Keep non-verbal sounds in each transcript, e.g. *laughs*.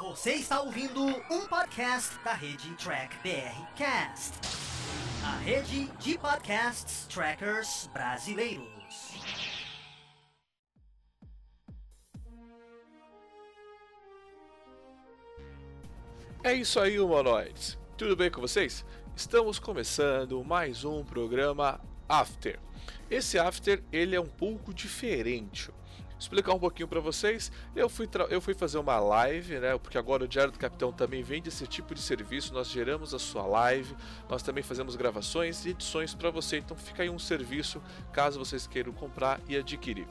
Você está ouvindo um podcast da rede Track BR Cast, a rede de podcasts trackers brasileiros. É isso aí, humanoides. Tudo bem com vocês? Estamos começando mais um programa After. Esse After ele é um pouco diferente explicar um pouquinho para vocês. Eu fui, eu fui fazer uma live, né? Porque agora o Diário do Capitão também vende esse tipo de serviço. Nós geramos a sua live, nós também fazemos gravações e edições para você. Então fica aí um serviço caso vocês queiram comprar e adquirir.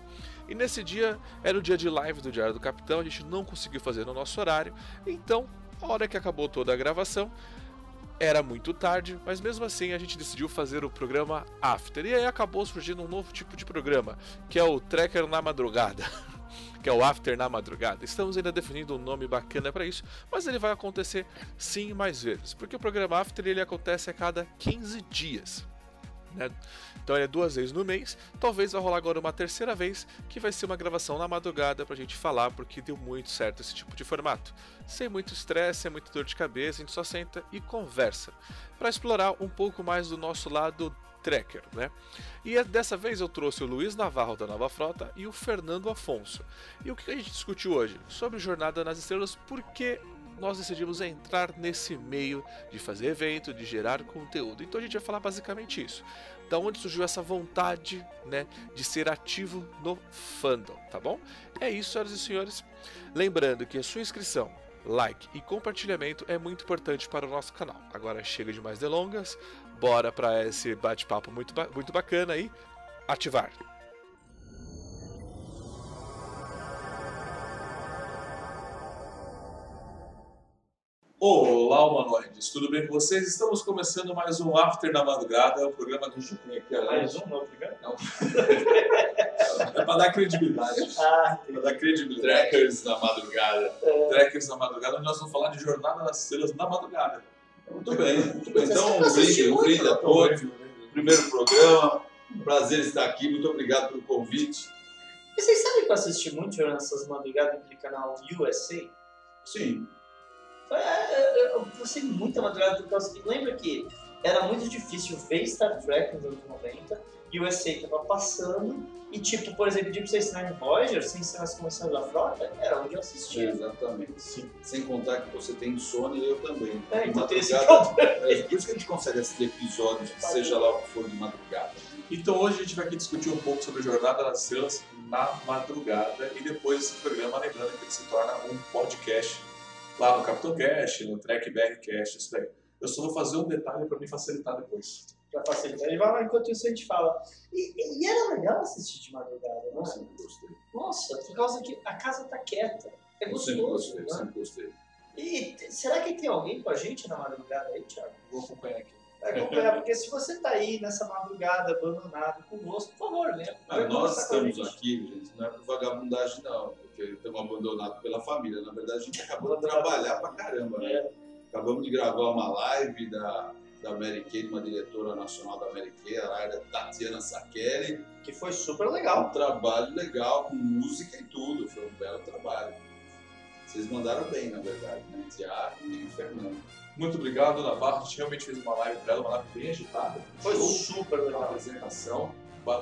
E nesse dia era o dia de live do Diário do Capitão, a gente não conseguiu fazer no nosso horário. Então, a hora que acabou toda a gravação, era muito tarde, mas mesmo assim a gente decidiu fazer o programa After. E aí acabou surgindo um novo tipo de programa, que é o Tracker na Madrugada. *laughs* que é o After na Madrugada. Estamos ainda definindo um nome bacana para isso, mas ele vai acontecer sim mais vezes, porque o programa After ele acontece a cada 15 dias. Né? Então é duas vezes no mês. Talvez vai rolar agora uma terceira vez, que vai ser uma gravação na madrugada pra gente falar, porque deu muito certo esse tipo de formato. Sem muito estresse, sem muita dor de cabeça, a gente só senta e conversa. para explorar um pouco mais do nosso lado tracker, né? E é, dessa vez eu trouxe o Luiz Navarro da Nova Frota e o Fernando Afonso. E o que a gente discutiu hoje? Sobre Jornada nas Estrelas, porque nós decidimos entrar nesse meio de fazer evento, de gerar conteúdo. Então a gente vai falar basicamente isso. Da onde surgiu essa vontade, né, de ser ativo no fandom, tá bom? É isso, senhoras e senhores. Lembrando que a sua inscrição, like e compartilhamento é muito importante para o nosso canal. Agora chega de mais delongas, bora para esse bate-papo muito, muito bacana aí. Ativar! Olá, humanoides, tudo bem com vocês? Estamos começando mais um After na Madrugada, o programa que a gente tem aqui. Mais um novo programa? Não. *laughs* é para dar credibilidade. Ah, para dar credibilidade. Trackers na Madrugada. É. Trackers na Madrugada, onde nós vamos falar de Jornada nas Estrelas na Madrugada. Muito bem, muito bem. Então, um brinde, um brinde a todos. Primeiro programa, prazer estar aqui, muito obrigado pelo convite. E vocês sabem que eu assisti muito Jornada nessas madrugadas naquele canal USA? Sim. É, é, é, eu passei muita madrugada por causa que lembra que era muito difícil ver Star Trek nos anos 90 e o USA estava passando e tipo, por exemplo, Deep Space Nine Voyager, sem ser as começando da frota, era onde eu assistia. exatamente. Sim. Sem contar que você tem insônia e eu também. É, então tem esse É, por isso que a gente consegue assistir episódios, seja lá o que for de madrugada. Então hoje a gente vai aqui discutir um pouco sobre Jornada nas Estrelas na madrugada e depois esse programa, lembrando que ele se torna um podcast lá no Capitão Cash, no Track BR Cash, isso daí. Eu só vou fazer um detalhe para me facilitar depois. Pra facilitar. Ele vai lá enquanto isso a gente fala. E, e era legal assistir de madrugada, não Eu sempre gostei. Nossa, por causa que a casa tá quieta. É Eu sempre gostoso. gostei, né? sempre gostei. E será que tem alguém com a gente na madrugada aí, Thiago? Vou acompanhar aqui. Vai acompanhar, porque se você tá aí nessa madrugada abandonado conosco, por favor, né? Ah, nós estamos aqui, gente, não é por vagabundagem não, porque estamos abandonados pela família. Na verdade, a gente acabou de trabalhar pra caramba, né? É, Acabamos de gravar uma live da, da Mary Kay, uma diretora nacional da Mary Kay, a Tatiana Sakeli. que foi super Um legal. trabalho legal, com música e tudo, foi um belo trabalho. Vocês mandaram bem, na verdade, né? Tiago e Fernando. Muito obrigado, Navarro. A gente realmente fez uma live para ela, uma live bem agitada. Foi super legal. apresentação ba-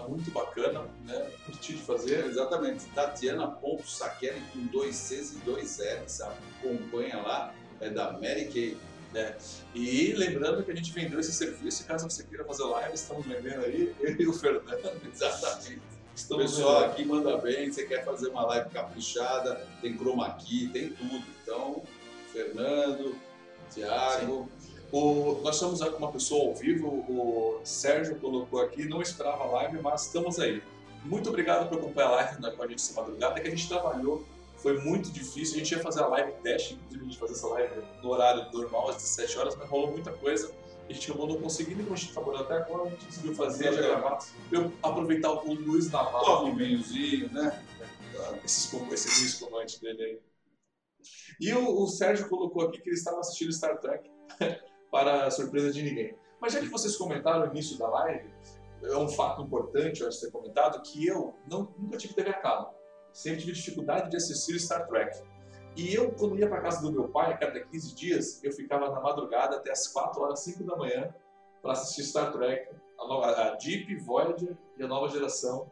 muito bacana, né? Curti de fazer. Exatamente, Tatiana.Sakeli com dois Cs e dois L's, acompanha lá, é da Mary Kay. né? E lembrando que a gente vendeu esse serviço, caso você queira fazer live, estamos vendendo aí, *laughs* eu e o Fernando. *laughs* Exatamente. Estamos pessoal aqui manda bem, você quer fazer uma live caprichada, tem chroma key, tem tudo. Então, Fernando, Tiago, O, nós estamos com uma pessoa ao vivo, o Sérgio colocou aqui, não esperava a live, mas estamos aí. Muito obrigado por acompanhar a live né, com a gente essa madrugada, que a gente trabalhou, foi muito difícil, a gente ia fazer a live teste, inclusive a gente fazer essa live no horário normal, às 17 horas, mas rolou muita coisa, a gente acabou não conseguindo, como a gente trabalhou até agora, a gente conseguiu fazer, já gravar, eu aproveitar o Luiz Navarro, toma um vinhozinho, né? esse, esse espumante dele aí. E o, o Sérgio colocou aqui que ele estava assistindo Star Trek, *laughs* para a surpresa de ninguém. Mas já que vocês comentaram no início da live, é um fato importante, eu acho ter comentado, que eu não, nunca tive TV a cabo. Sempre tive dificuldade de assistir Star Trek. E eu, quando ia para casa do meu pai, a cada 15 dias, eu ficava na madrugada até as 4 horas, 5 da manhã, para assistir Star Trek, a, nova, a Deep, Voyager e a nova geração.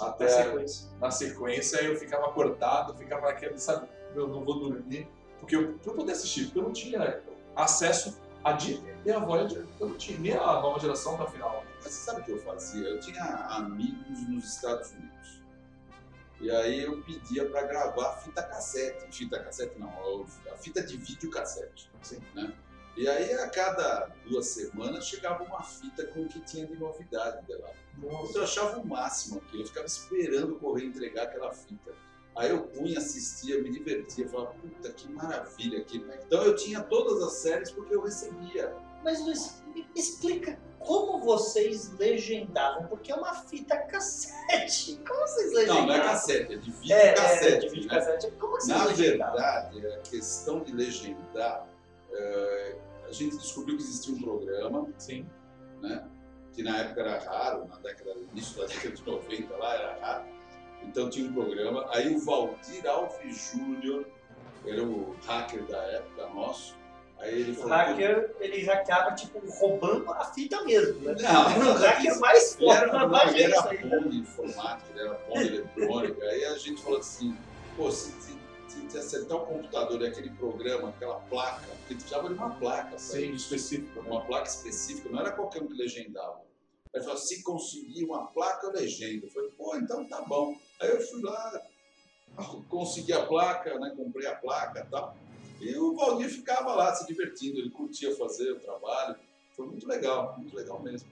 Até Na sequência. na sequência, eu ficava acordado, ficava naquele, sabe, eu não vou dormir, porque eu, eu poder assistir, porque eu não tinha acesso a Deep e a Voyager, eu não tinha nem a nova geração da final. Mas você sabe o que eu fazia? Eu tinha amigos nos Estados Unidos. E aí eu pedia para gravar fita cassete. Fita cassete não, a fita de vídeo cassete. Sim. Né? E aí a cada duas semanas chegava uma fita com o que tinha de novidade dela. Eu achava o máximo aquilo, eu ficava esperando o correio entregar aquela fita. Aí eu punha, assistia, me divertia, falava, puta que maravilha aquilo. Então eu tinha todas as séries porque eu recebia. Mas Luiz, me explica como vocês legendavam, porque é uma fita cassete. Como vocês legendavam? Não, não é cassete, é de vídeo É, cassete. é, de vídeo né? cassete. Como vocês Na legendavam? verdade, a questão de legendar, eh, a gente descobriu que existia um programa, Sim. né? Que na época era raro, na década, no início da década de 90 lá era raro. Então tinha um programa. Aí o Valdir Alves Júnior, era o hacker da época nosso. Aí ele O hacker, ele hackeava, tipo, roubando a fita mesmo, né? Não, *laughs* o hacker mais forte era, não, baixa ele era aí. né? bom de informática, ele era bom de eletrônica. Aí a gente falou assim, pô, se, se, se acertar o computador e aquele programa, aquela placa, porque precisava de uma placa, Sim, isso, específico. né? uma placa específica, não era qualquer um que legendava. Aí falou, se conseguir uma placa, eu legendo. Eu falei, pô, então tá bom. Aí eu fui lá, consegui a placa, né, comprei a placa e tal. E o Valdir ficava lá se divertindo, ele curtia fazer o trabalho. Foi muito legal, muito legal mesmo.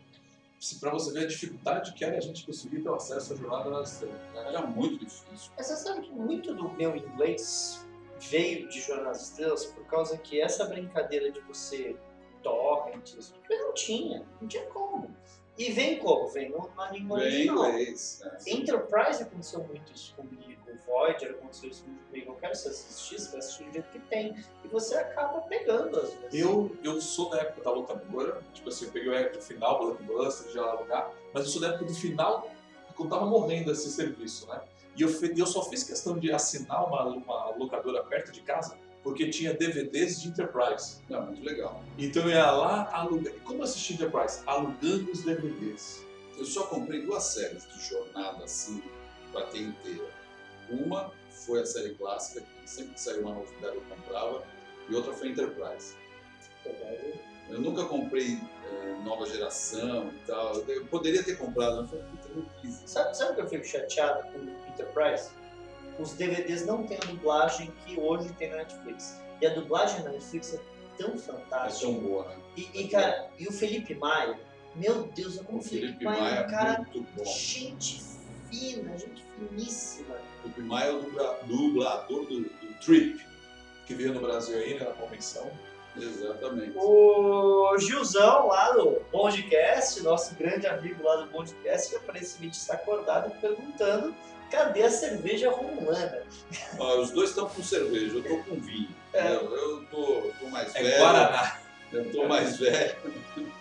Pra você ver a dificuldade que era a gente conseguir ter acesso à jornada estrelas. né? Era muito difícil. Mas você sabe que muito do meu inglês veio de Jornal das Estrelas por causa que essa brincadeira de você torrent, isso, eu não tinha, não tinha como. E vem como? Vem na língua Bem original. inglês. Né? Enterprise aconteceu muito isso comigo, Voyager aconteceu isso muito comigo. Eu quero você assistir, você vai assistir do jeito que tem. E você acaba pegando às vezes. Eu, eu sou da época da locadora, tipo assim, eu peguei a época do final, Blockbuster, de alugar, mas eu sou da época do final, quando tava morrendo esse serviço, né? E eu, eu só fiz questão de assinar uma, uma locadora perto de casa, porque tinha DVDs de Enterprise. Não, muito legal. Então eu ia lá alugar. Como assistir Enterprise? Alugando os DVDs. Eu só comprei duas séries de jornada assim, pra ter inteira. Uma foi a série clássica, que sempre que saiu uma novidade eu comprava, e outra foi Enterprise. Eu nunca comprei eh, nova geração e tal. Eu poderia ter comprado, mas eu falei, puta, eu não quis. Sabe, sabe o que eu fico chateado com o Enterprise? Os DVDs não têm a dublagem que hoje tem na Netflix. E a dublagem na Netflix é tão É fantástica. tão boa, né? E, e, cara, e o Felipe Maia, meu Deus, como O Felipe, Felipe Maia é um cara é muito bom. gente fina, gente finíssima. O Felipe Maia é o dubla- dublador do, do Trip. Que veio no Brasil aí, né, na convenção. Exatamente. O Gilzão lá do Bondcast, nosso grande amigo lá do Bondcast, que aparentemente está acordado perguntando cadê a cerveja romulana? Ó, os dois estão com cerveja, eu tô com vinho. É. Eu, eu tô, tô mais É velho. Guaraná. Eu tô mais velho.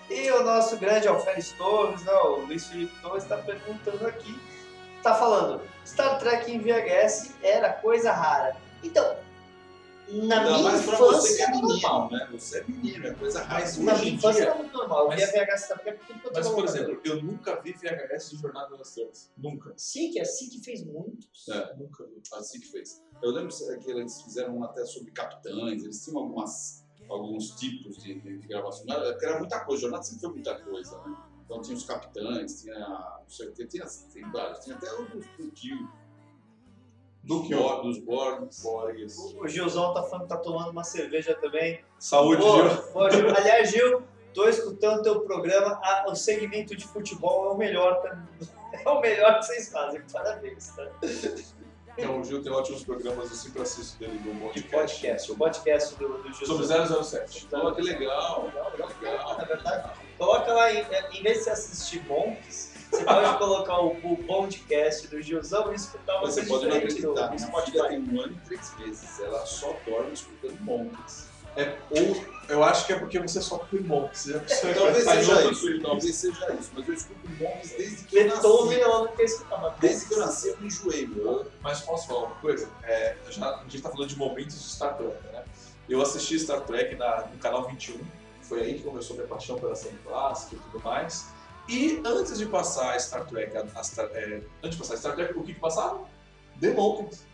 E o nosso grande Alferes Torres, né, o Luiz Felipe Torres, está perguntando aqui, está falando, Star Trek em VHS era coisa rara. Então, na Ainda minha infância é normal. né? Você é menino, é coisa. Mas Na minha infância era muito normal. Eu mas- via VHS tudo quanto Mas, por exemplo, eu nunca vi VHS de Jornada das Estrelas. Nunca. Sim, que é assim que fez muitos. É. Nunca vi. Assim que fez. Eu lembro que eles fizeram até sobre capitães, eles tinham algumas, alguns tipos de, de, de gravação. Era, porque era muita coisa, jornada sempre foi muita coisa, né? Então tinha os capitães, tinha. Não sei o que, tinha, tem vários, tinha até o do Kill. Do Dos Kill. Borg, dos Borgs. Borges. O Gilzão tá falando que tá tomando uma cerveja também. Saúde, Pô, Gil. pô, Gil. Aliás, Gil, tô escutando teu programa. Ah, o segmento de futebol é o melhor, tá? *laughs* é o melhor que vocês fazem. Parabéns, tá? Então, o Gil tem ótimos programas, eu sempre assisto dele do De podcast. podcast, o podcast do, do Gilzão. Sobre 007. Pô, que legal. Legal, legal. Legal. Na verdade, coloca lá, em, em vez de você assistir Monks, você pode colocar o, o podcast do Gilzão e escutar Você você pode não no, acreditar, no minha filha Spotify. tem um ano e três meses. Ela só dorme escutando montes. É, ou eu acho que é porque você só foi Monk. Você já precisa Talvez seja isso, filme. talvez seja isso, mas eu escuto Monks desde que eu Beethoven nasci. eu não quero escutar, mas Desde que eu nasci eu me enjoei, meu. Mas posso falar uma coisa? É, já, a gente tá falando de momentos de Star Trek, né? Eu assisti Star Trek na, no canal 21, foi aí que começou a minha paixão pela série clássica e tudo mais. E antes de passar Star Trek, a, a Star- é, antes de passar Star Trek, o que que passava? The Monkeys.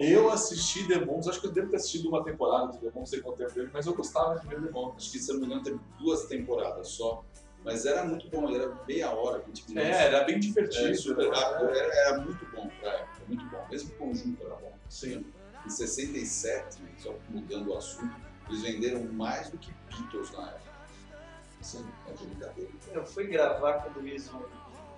Eu assisti The Monkeys, acho que eu devo ter assistido uma temporada de The não sei quanto tempo teve, mas eu gostava de ver The Monkeys. Acho que, se eu não me engano, teve duas temporadas só. Mas era muito bom, era meia hora, 20 minutos. É, era bem divertido. É, super né? rápido, era, era muito bom pra época, muito bom. Mesmo o conjunto era bom. Sim. Em 67, só mudando o assunto, eles venderam mais do que Beatles na época. Sim. Eu fui gravar com o Luiz um,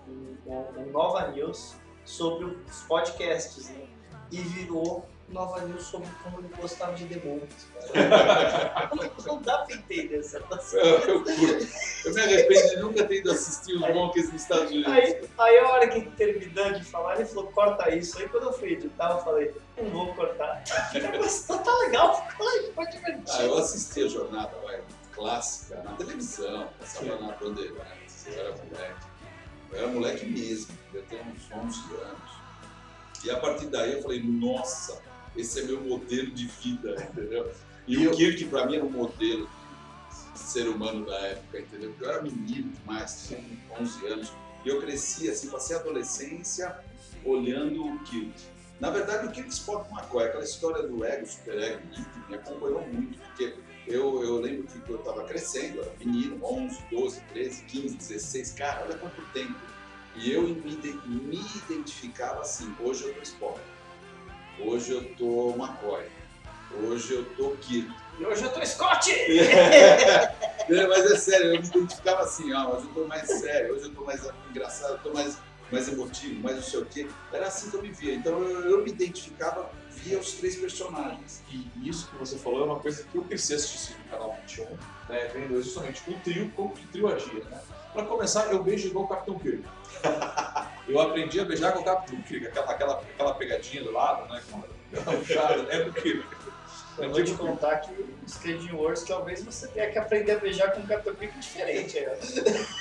um, um- Nova News sobre os podcasts, né? E virou Nova News sobre como ele gostava de demônios. *laughs* Não dá pra entender essa. Eu, eu curto. Eu me arrependo de nunca ter ido assistir os Monkeys nos Estados Unidos. Aí, aí a hora que terminou de falar, ele falou, corta isso. Aí quando eu fui editar, eu falei, não vou cortar. Gostou, *laughs* tá legal, ficou ficou divertido. Ah, eu assisti a jornada vai, clássica na televisão, passava na Bandeirantes, eu era moleque. Eu era moleque mesmo, eu tinha uns 11 anos. E a partir daí eu falei, nossa, esse é meu modelo de vida, entendeu? E o Kirk pra mim era um modelo de ser humano da época, entendeu? Porque eu era menino demais, tinha 11 anos. E eu cresci assim, passei a adolescência olhando o Kirk. Na verdade, o Kirk Spock McCoy, aquela história do ego, super ego, me acompanhou muito, porque eu, eu lembro que eu estava crescendo, eu era menino, 11, 12, 13, 15, 16, cara, olha quanto tempo. E eu me, me identificava assim, hoje eu tô Spock, hoje eu tô McCoy, hoje eu tô Kirk. E hoje eu tô Scott! *laughs* É, mas é sério, eu me identificava assim, ó, hoje eu tô mais sério, hoje eu tô mais engraçado, eu tô mais, mais emotivo, mais não sei o quê. Era assim que eu me via. Então eu, eu me identificava via os três personagens. E isso que você falou é uma coisa que eu cresci assistindo no canal 21, né, vendo justamente o trio, como que o trio agia, né? Pra começar, eu beijo igual o Capitão Kirk. eu aprendi a beijar com o Capitão Kirk, aquela, aquela, aquela pegadinha do lado, né? com a puxada, é do Kirk. Eu vou te contar que o Skate Wars talvez você tenha que aprender a beijar com um Capitão Kirk diferente. ó.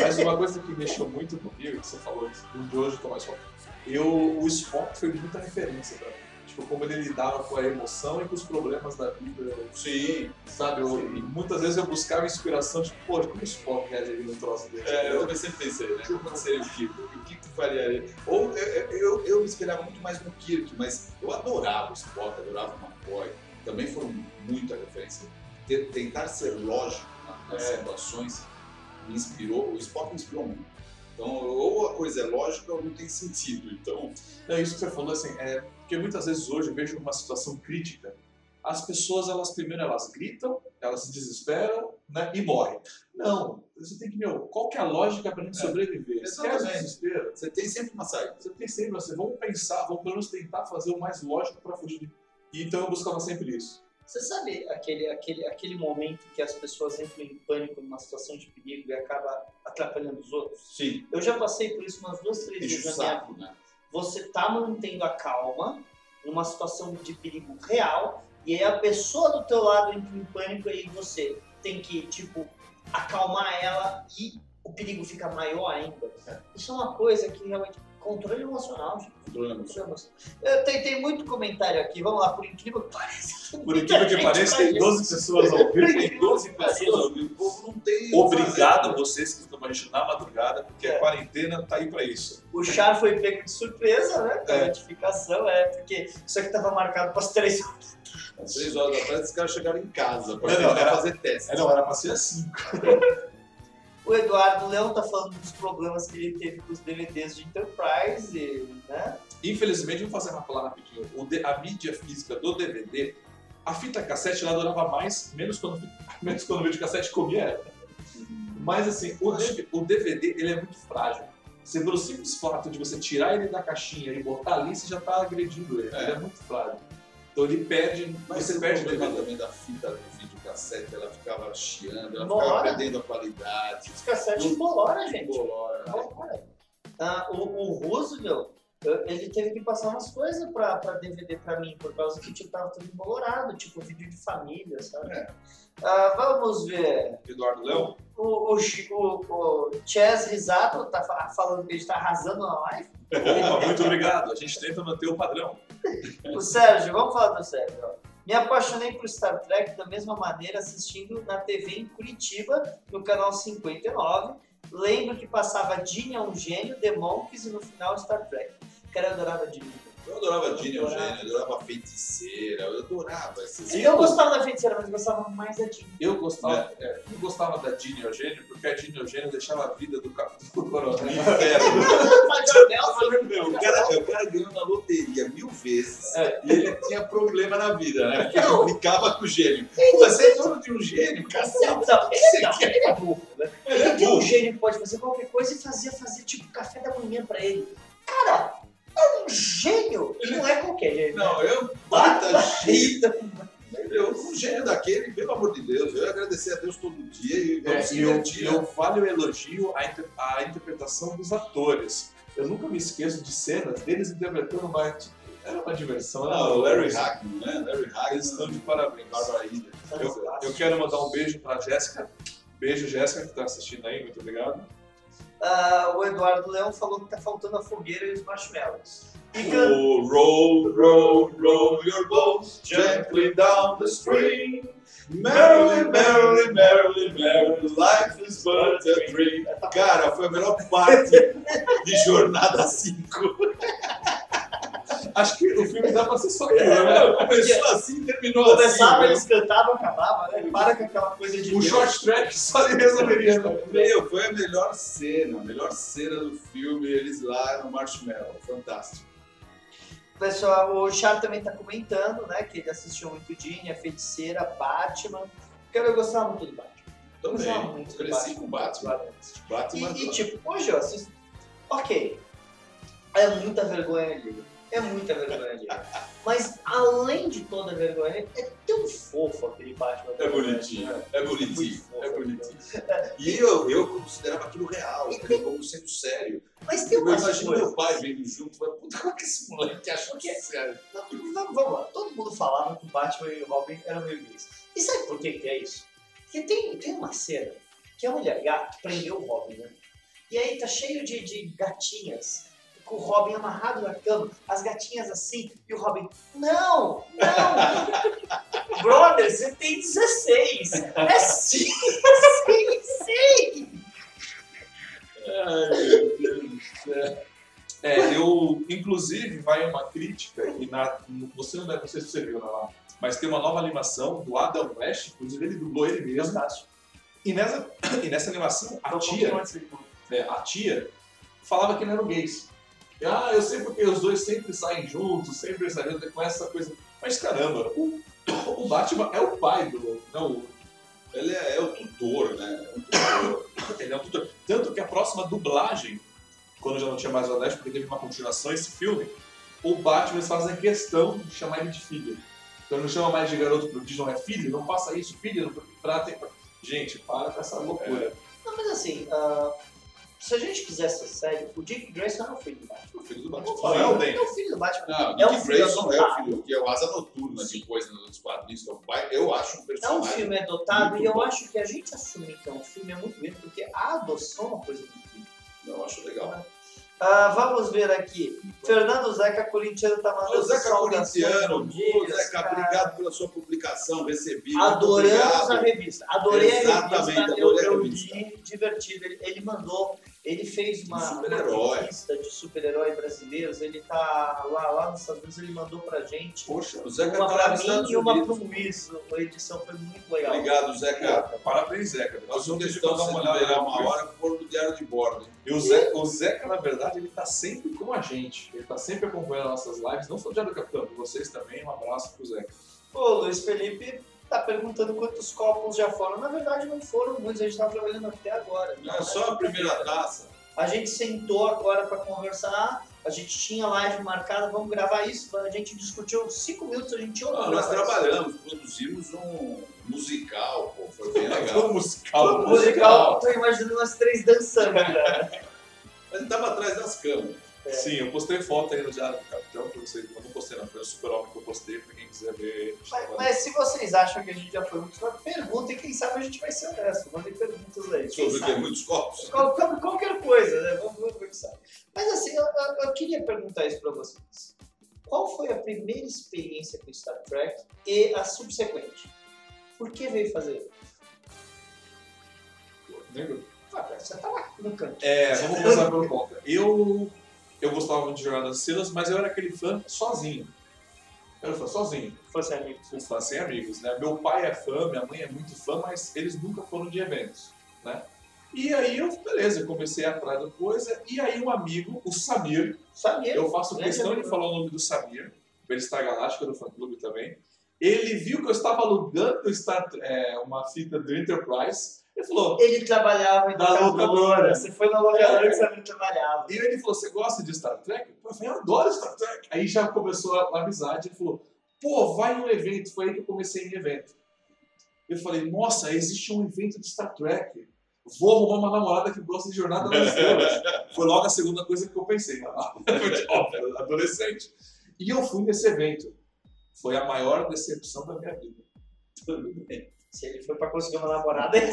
Mas uma coisa que mexeu muito comigo, que você falou isso, do de hoje eu tô mais forte, eu, o Spock foi muita referência pra mim. Tipo, como ele lidava com a emoção e com os problemas da vida. Sim. Sabe, eu, e muitas vezes eu buscava inspiração, tipo, pô, como o Spock reagiria num troço desse? É, eu também sempre pensei, né? O que seria o Kirk? O que tu faria? Ou eu, eu, eu me inspirava muito mais no Kirk, mas eu adorava o Spock, adorava o McCoy. Também foram muita referência. Te- Tentar ser lógico na- nas É. situações me inspirou, o Spock me inspirou muito. Então, ou a coisa é lógica ou não tem sentido. Então, É isso que você falou, assim, é, porque muitas vezes hoje eu vejo uma situação crítica, as pessoas, elas primeiro elas gritam, elas se desesperam, né, e morrem. Não, você tem que, meu, qual que é a lógica pra gente É. sobreviver? Se quer Exatamente. desespero, você tem sempre uma saída. você tem sempre, assim, vamos pensar, vamos pelo menos tentar fazer o mais lógico pra fugir. E então eu buscava sempre isso. Você sabe aquele, aquele, aquele momento que as pessoas entram em pânico numa situação de perigo e acaba atrapalhando os outros? Sim. Eu já passei por isso umas duas, três o vezes na minha saco, né? você tá mantendo a calma numa situação de perigo real e aí a pessoa do teu lado entra em pânico e você tem que, tipo, acalmar ela e o perigo fica maior ainda. Isso é uma coisa que realmente... Controle emocional, gente. Controle emocional. Eu tenho, tem muito comentário aqui, vamos lá, por incrível que pareça. *laughs* Por incrível que pareça, tem gente. 12 pessoas ao vivo, tem 12 pessoas ao vivo. O povo não tem. Obrigado a vocês que estão a gente na madrugada, porque É. a quarentena tá aí pra isso. O Char foi pego de surpresa, né? Com a É. notificação, é, porque isso aqui tava marcado para as três horas. Às três horas da tarde, os caras chegaram em casa era- fazer teste. Não, era pra ser assim. *laughs* O Eduardo Leão tá falando dos problemas que ele teve com os DVDs de Enterprise, né? Infelizmente, vou fazer uma falar rapidinho. A mídia física do DVD, a fita cassete ela durava mais, menos quando, *laughs* menos quando o videocassete comia ela. Mas assim, o, o DVD ele é muito frágil. Você, pelo simples fato de você tirar ele da caixinha e botar ali, você já tá agredindo ele. É. Ele é muito frágil. Então ele perde, Mas você perde o problema também da fita do videocassete, ela ficava chiando, ela Bora. ficava perdendo a qualidade. Os cassetes bolora, gente. Bolora. Bolora. Ah, o, o Roosevelt, eu- ele teve que passar umas coisas pra, pra DVD pra mim, por causa que tipo, tava tudo embolorado, tipo vídeo de família, sabe? É. Ah, vamos ver. Eduardo Leão? O, o, o, o Chess Risato tá fa- falando que a gente tá arrasando na live. Opa, muito obrigado. A gente tenta manter o padrão. O Sérgio, vamos falar do Sérgio. Me apaixonei por Star Trek da mesma maneira assistindo na TV em Curitiba, no canal 59. Lembro que passava Dini é um gênio, The Monkeys e no final Star Trek. Cara, eu adorava Dini. Eu adorava a Dini Eu adorava. Eugênio, eu adorava a feiticeira, eu adorava esses. Eu gostava da feiticeira, mas gostava mais da Dini. Eu gostava, é, eu gostava da Dini Eugênio, porque a Dini Eugênio deixava a vida do, *laughs* do coronel. Inferno. *laughs* Nelson, Meu, o, cara, o cara ganhou na loteria mil vezes É. e ele tinha problema na vida, né? Porque ele implicava com o gênio. Pô, você é dono de um gênio, cacete. Não, não, ele, não, ele é burro, né? Ele é Ele um burro. gênio que pode fazer qualquer coisa e fazia fazer tipo café da manhã pra ele. Cara, é um gênio. Ele não é qualquer gênio. Não, né? eu bata Rita. Eu, um gênio daquele, pelo amor de Deus, eu ia agradecer a Deus todo dia e É, vamos e eu, divertir. e eu vale o elogio à, inter- à interpretação dos atores. Eu nunca me esqueço de cenas deles interpretando uma. Era uma diversão. era Ah, o Larry. Hackman, né? Larry Hackman. Eles estão de parabéns. Barbara Ida. Eu, eu quero mandar um beijo pra Jéssica. Beijo, Jéssica, que tá assistindo aí, muito obrigado. Ah, o Eduardo Leão falou que tá faltando a fogueira e os marshmallows. E can- Oh, roll, roll, roll your gently down the stream. Merrily, merrily, merrily, merrily, life is but a dream. Cara, foi a melhor parte de Jornada 5. *laughs* Acho que o filme dá pra ser só aquilo, né? Começou assim e terminou Começava, assim. eles cantavam, acabava, né? Para com aquela coisa de O Deus. short track só resolveria. né? Meu, foi a melhor cena, a melhor cena do filme, eles lá no Marshmallow. Fantástico. Pessoal, o Char também tá comentando, né? Que ele assistiu muito Dini, a Feiticeira, Batman. Porque eu gostava muito do Batman. Eu Também. muito do Cresci com o Batman. Batman. E, e, tipo, hoje eu assisto. Ok. É muita vergonha ali. É muita vergonha ali. Mas além de toda a vergonha, é tão fofo aquele Batman. É bonitinho, é Muito bonitinho, fofo. é bonitinho. E eu, eu considerava aquilo real, *laughs* entendeu? como sendo sério. Mas tem Eu umas imagino coisas. meu pai vendo junto, mas puta, como é que esse moleque achou que é sério? Não, Vamos, vamos lá. Todo mundo falava que o Batman e o Robin eram meio gays. E sabe por que, que é isso? Porque tem, tem uma cena que a mulher gato prendeu o Robin, né? E aí tá cheio de, de gatinhas com o Robin amarrado na cama, as gatinhas assim, e o Robin, não, não! *laughs* Brother, você tem 16! É sim, sim, sim! Ai, meu Deus do céu. É, eu, inclusive, vai uma crítica, e na, você não deve, não sei se você viu né, lá, mas tem uma nova animação do Adam West, inclusive ele dublou ele mesmo. Fantástico. E nessa, e nessa animação, a tia, é, a tia falava que não eram gays. Ah, eu sei porque os dois sempre saem juntos, sempre saem juntos, com essa coisa. Mas caramba, o, o Batman é o pai do. Não, Ele é, é o tutor, né? É um tutor. ele é um tutor. Tanto que a próxima dublagem, quando já não tinha mais o West, porque teve uma continuação esse filme, o Batman fazem questão de chamar ele de filho. Então não chama mais de garoto prodígio, não é filho, não faça isso, filho, não pra ter... Gente, para com essa loucura. Não, mas assim, ah, se a gente quisesse ser sério, o Dick Grayson não é o filho do Batman. O filho do Batman. Não é o Dente. é o filho do Batman. Não, É um Dick filho Grayson é o filho, que é o Asa Noturna, de coisa nos quadrinhos, que é o pai. Eu acho um É um personagem. filme adotado e eu bom. acho que a gente assumir que é um filme é muito bem, porque a adoção é uma coisa muito bonita. Eu acho legal. Ah, vamos ver aqui. Fernando Zeca Corintiano tá mandando Ô, Zeca Corintiano, Zeca, cara. obrigado pela sua publicação, recebi. Adoramos a revista. Adorei a Exatamente, revista. Eu, adorei a eu revista. li divertido. Ele, ele mandou, ele fez uma, De uma revista de super-herói brasileiros. Ele tá lá, lá nos Estados Unidos, ele mandou pra gente. Poxa, O Zeca Uma tá pra mim e uma pro Luiz. A edição foi muito legal. Obrigado, Zeca. parabéns, Zeca. Nós vamos vamos ter que questão dar de uma olhada uma hora por do diário de bordo. hein? E o Zeca, o Zeca, na verdade, ele tá sempre com a gente. Ele tá sempre acompanhando nossas lives, não só o Diário do Capitão, vocês também. Um abraço pro Zeca. O Luiz Felipe tá perguntando quantos copos já foram. Na verdade, não foram muitos, a gente tá trabalhando até agora. Não, é só a primeira taça. A gente sentou agora para conversar, a gente tinha live marcada, vamos gravar isso. A gente discutiu cinco minutos, a gente tinha nós trabalhamos, produzimos um musical, pô, foi bem *laughs* legal. um musical. O musical, tô imaginando nós três dançando já. *laughs* Mas ele tava atrás das câmeras. Sim, eu postei foto aí no Diário do Capitão, pra vocês. Eu não postei não, foi o super-homem que eu postei, pra quem quiser ver. Mas, mas se vocês acham que a gente já foi muito longe, perguntem, quem sabe a gente vai ser honesto. Mandem perguntas aí. Sobre o que? sabe? Muitos copos? Qual- qual- qualquer coisa, né? Vamos, vamos ver o que sai. Mas assim, eu, eu- eu queria perguntar isso pra vocês. Qual foi a primeira experiência com Star Trek e a subsequente? Por que veio fazer? Lembra? Ah, você tava aqui no canto. É, vamos começar pelo ponto. Eu, eu gostava de Jornada das Estrelas, mas eu era aquele fã sozinho. Eu era fã sozinho, Fosse amigo. fui fã sem amigos, né? Meu pai é fã, minha mãe é muito fã, mas eles nunca foram de eventos, né? E aí eu, beleza, eu comecei a atrás da coisa, e aí um amigo, o Samir, Sabia? eu faço questão de falar o nome do Samir, ele está galáctico do fã clube também. Ele viu que eu estava alugando Star, é, uma fita do Enterprise, ele falou, Ele trabalhava em Da locadora. Você foi na locadora É. que você trabalhava. E ele falou, você gosta de Star Trek? Eu falei, eu adoro Star Trek. Aí já começou a, a amizade, ele falou, pô, vai no evento. Foi aí que eu comecei em evento. Eu falei, nossa, existe um evento de Star Trek. Vou arrumar uma namorada que gosta de Jornada nas Estrelas. *laughs* Foi logo a segunda coisa que eu pensei. *laughs* Foi óbvio, adolescente. E eu fui nesse evento. Foi a maior decepção da minha vida. Tudo *laughs* bem. Se ele foi pra conseguir uma namorada, *laughs* ele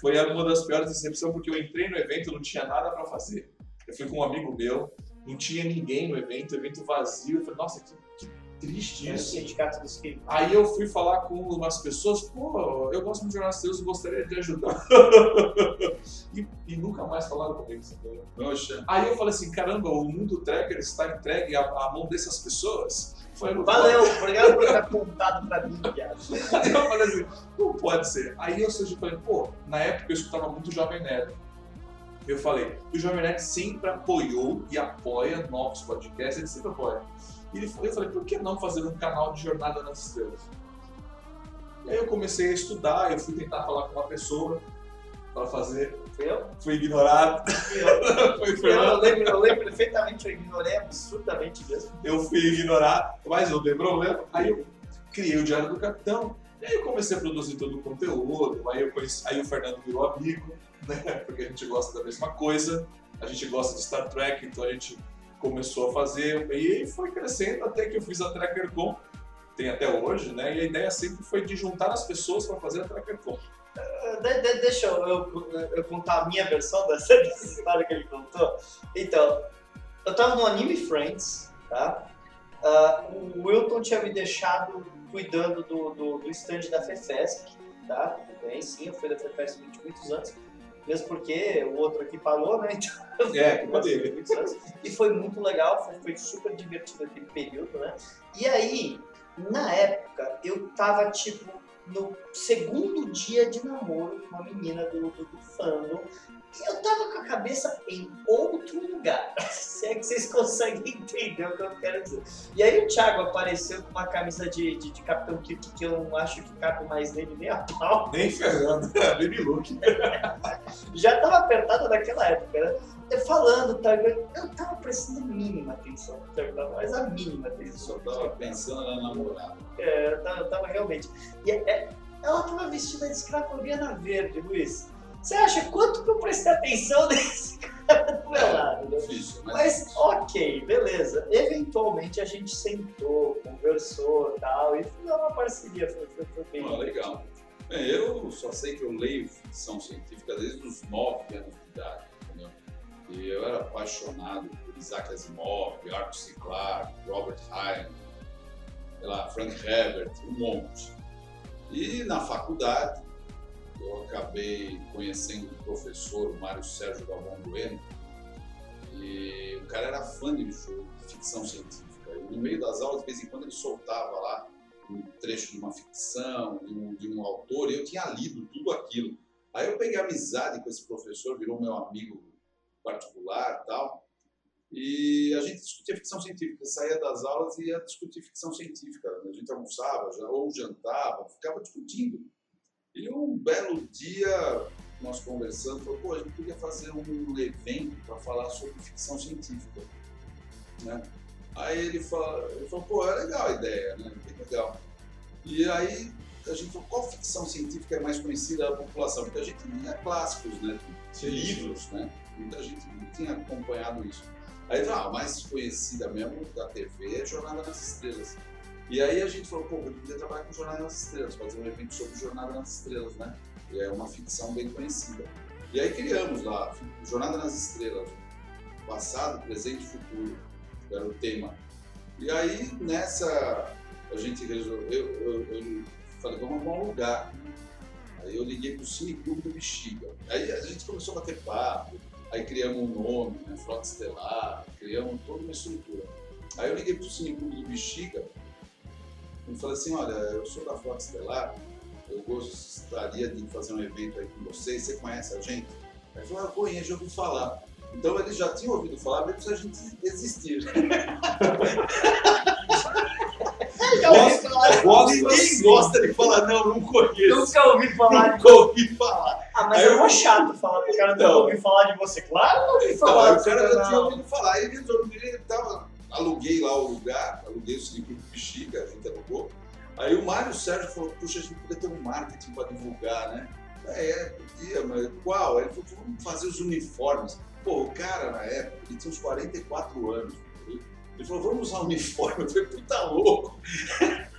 Foi uma das piores decepções porque eu entrei no evento, não tinha nada pra fazer. Eu fui com um amigo meu, não tinha ninguém no evento, evento vazio. Eu falei, nossa, que, que triste é o isso. sindicato dos filhos. Aí eu fui falar com umas pessoas, pô, eu gosto muito de jornalistas, eu gostaria de ajudar. *laughs* e, e nunca mais falaram comigo. sabe? Poxa, Aí eu falei assim, caramba, o mundo tracker está entregue à, à mão dessas pessoas. Foi Valeu, obrigado por ter apontado pra mim, viado. *laughs* Eu falei assim, não pode ser. Aí eu surgi falei, pô, na época eu escutava muito o Jovem Nerd. Eu falei, o Jovem Nerd sempre apoiou e apoia novos podcasts, ele sempre apoia. E ele eu falei, por que não fazer um canal de Jornada nas Estrelas? E aí eu comecei a estudar, eu fui tentar falar com uma pessoa para fazer, Fui eu? fui ignorado, *laughs* Fui eu. foi Fui eu, eu lembro, eu lembro perfeitamente, eu ignorei absurdamente mesmo. eu fui ignorado, mas não tem problema. Aí eu criei o Diário do Capitão, e aí eu comecei a produzir todo o conteúdo, aí, eu conheci, aí o Fernando virou amigo, *laughs* né? Porque a gente gosta da mesma coisa, a gente gosta de Star Trek, então a gente começou a fazer, e foi crescendo até que eu fiz a TrekkerCon, tem até hoje, né? E a ideia sempre foi de juntar as pessoas para fazer a TrekkerCon. Uh, de- de- deixa eu, eu- eu contar a minha versão dessa, *laughs* dessa história que ele contou. Então, eu tava no Anime Friends, tá? Ah, o Wilton tinha me deixado cuidando do, do, do stand da FEFESC, tá? Tudo bem, sim, eu fui da FEFESC durante muitos anos. Mesmo porque o outro aqui parou, né? *laughs* Então, É, dele. muitos anos. E foi muito legal, foi, foi super divertido aquele período, né? E aí, na época, eu tava, tipo, no segundo dia de namoro com uma menina do, do, do fandom. E eu tava com a cabeça em outro lugar. *laughs* Se é que vocês conseguem entender o que eu quero dizer. E aí o Thiago apareceu com uma camisa de, de, de Capitão Kirk que eu não acho que cabe mais nele nem a pau. *laughs* Nem Fernando, Baby *laughs* Luke. Já tava apertada naquela época, né? Eu falando, tá? eu eu tava prestando a mínima atenção mas a mínima eu atenção. só tava pensando na namorada. É, tava, eu tava realmente. E é- é- ela tava vestida de escraviana verde, Luiz. Você acha quanto que eu prestei atenção *laughs* nesse cara do meu lado? né? Difícil, mas, Mas ok, beleza. Eventualmente a gente sentou, conversou e tal, e foi uma parceria, foi, foi, foi bem. Pô, legal. Eu só sei que eu leio ficção científica desde os 9 anos de idade, entendeu? E eu era apaixonado por Isaac Asimov, Arthur C. Clarke, Robert Heinlein, sei lá, Frank Herbert, um monte. E na faculdade, eu acabei conhecendo o professor Mário Sérgio Galvão Bueno, e o cara era fã de ficção científica. E no meio das aulas, de vez em quando, ele soltava lá um trecho de uma ficção, de um, de um autor, e eu tinha lido tudo aquilo. Aí eu peguei amizade com esse professor, virou meu amigo particular tal, e a gente discutia ficção científica, saía das aulas e ia discutir ficção científica. A gente almoçava ou jantava, ficava discutindo. E um belo dia, nós conversando, falou, pô, a gente podia fazer um evento para falar sobre ficção científica. Né? Aí ele falou, ele falou, pô, é legal a ideia, né? Bem legal. E aí a gente falou, qual ficção científica é mais conhecida da população? Porque a gente lia clássicos, né? De livros, né? Muita gente não tinha acompanhado isso. Aí ah, a mais conhecida mesmo da TV é Jornada nas Estrelas. E aí a gente falou, pô, eu podia trabalhar com Jornada nas Estrelas, fazer um evento sobre Jornada nas Estrelas, né? E é uma ficção bem conhecida. E aí criamos lá, Jornada nas Estrelas, passado, presente e futuro, era o tema. E aí nessa a gente resolveu, eu, eu, eu falei, vamos arrumar um lugar. Aí eu liguei pro Cine Clube do Bexiga. Aí a gente começou a bater papo, aí criamos um nome, né, Frota Estelar, criamos toda uma estrutura. Aí eu liguei pro Cine Clube do Bexiga e falei assim, olha, eu sou da Frota Estelar, eu gostaria de fazer um evento aí com vocês, você conhece a gente? Aí ele falou, ah, eu conheço, já ouvi falar. Então eles já tinham ouvido falar, mesmo a gente existir. *laughs* Gosto, Ninguém gosta de falar, não, não conheço. Nunca ouvi falar de Nunca ouvi falar. Ah, mas Aí é eu- mó chato falar pro cara Então. não ouvi falar de você. Claro, não ouvi Então, falar o cara já tinha ouvido falar. Aí resolvi, ele tava, aluguei lá o lugar, aluguei o Cine Clube Bexiga, a gente alugou. Aí o Mário Sérgio falou, puxa, a gente podia ter um marketing para divulgar, né? É, podia, mas qual? Aí Ele falou, vamos fazer os uniformes. Pô, o cara, na época, ele tinha uns 44 anos. Ele falou, vamos usar uniforme. Eu falei, puta louco. *laughs*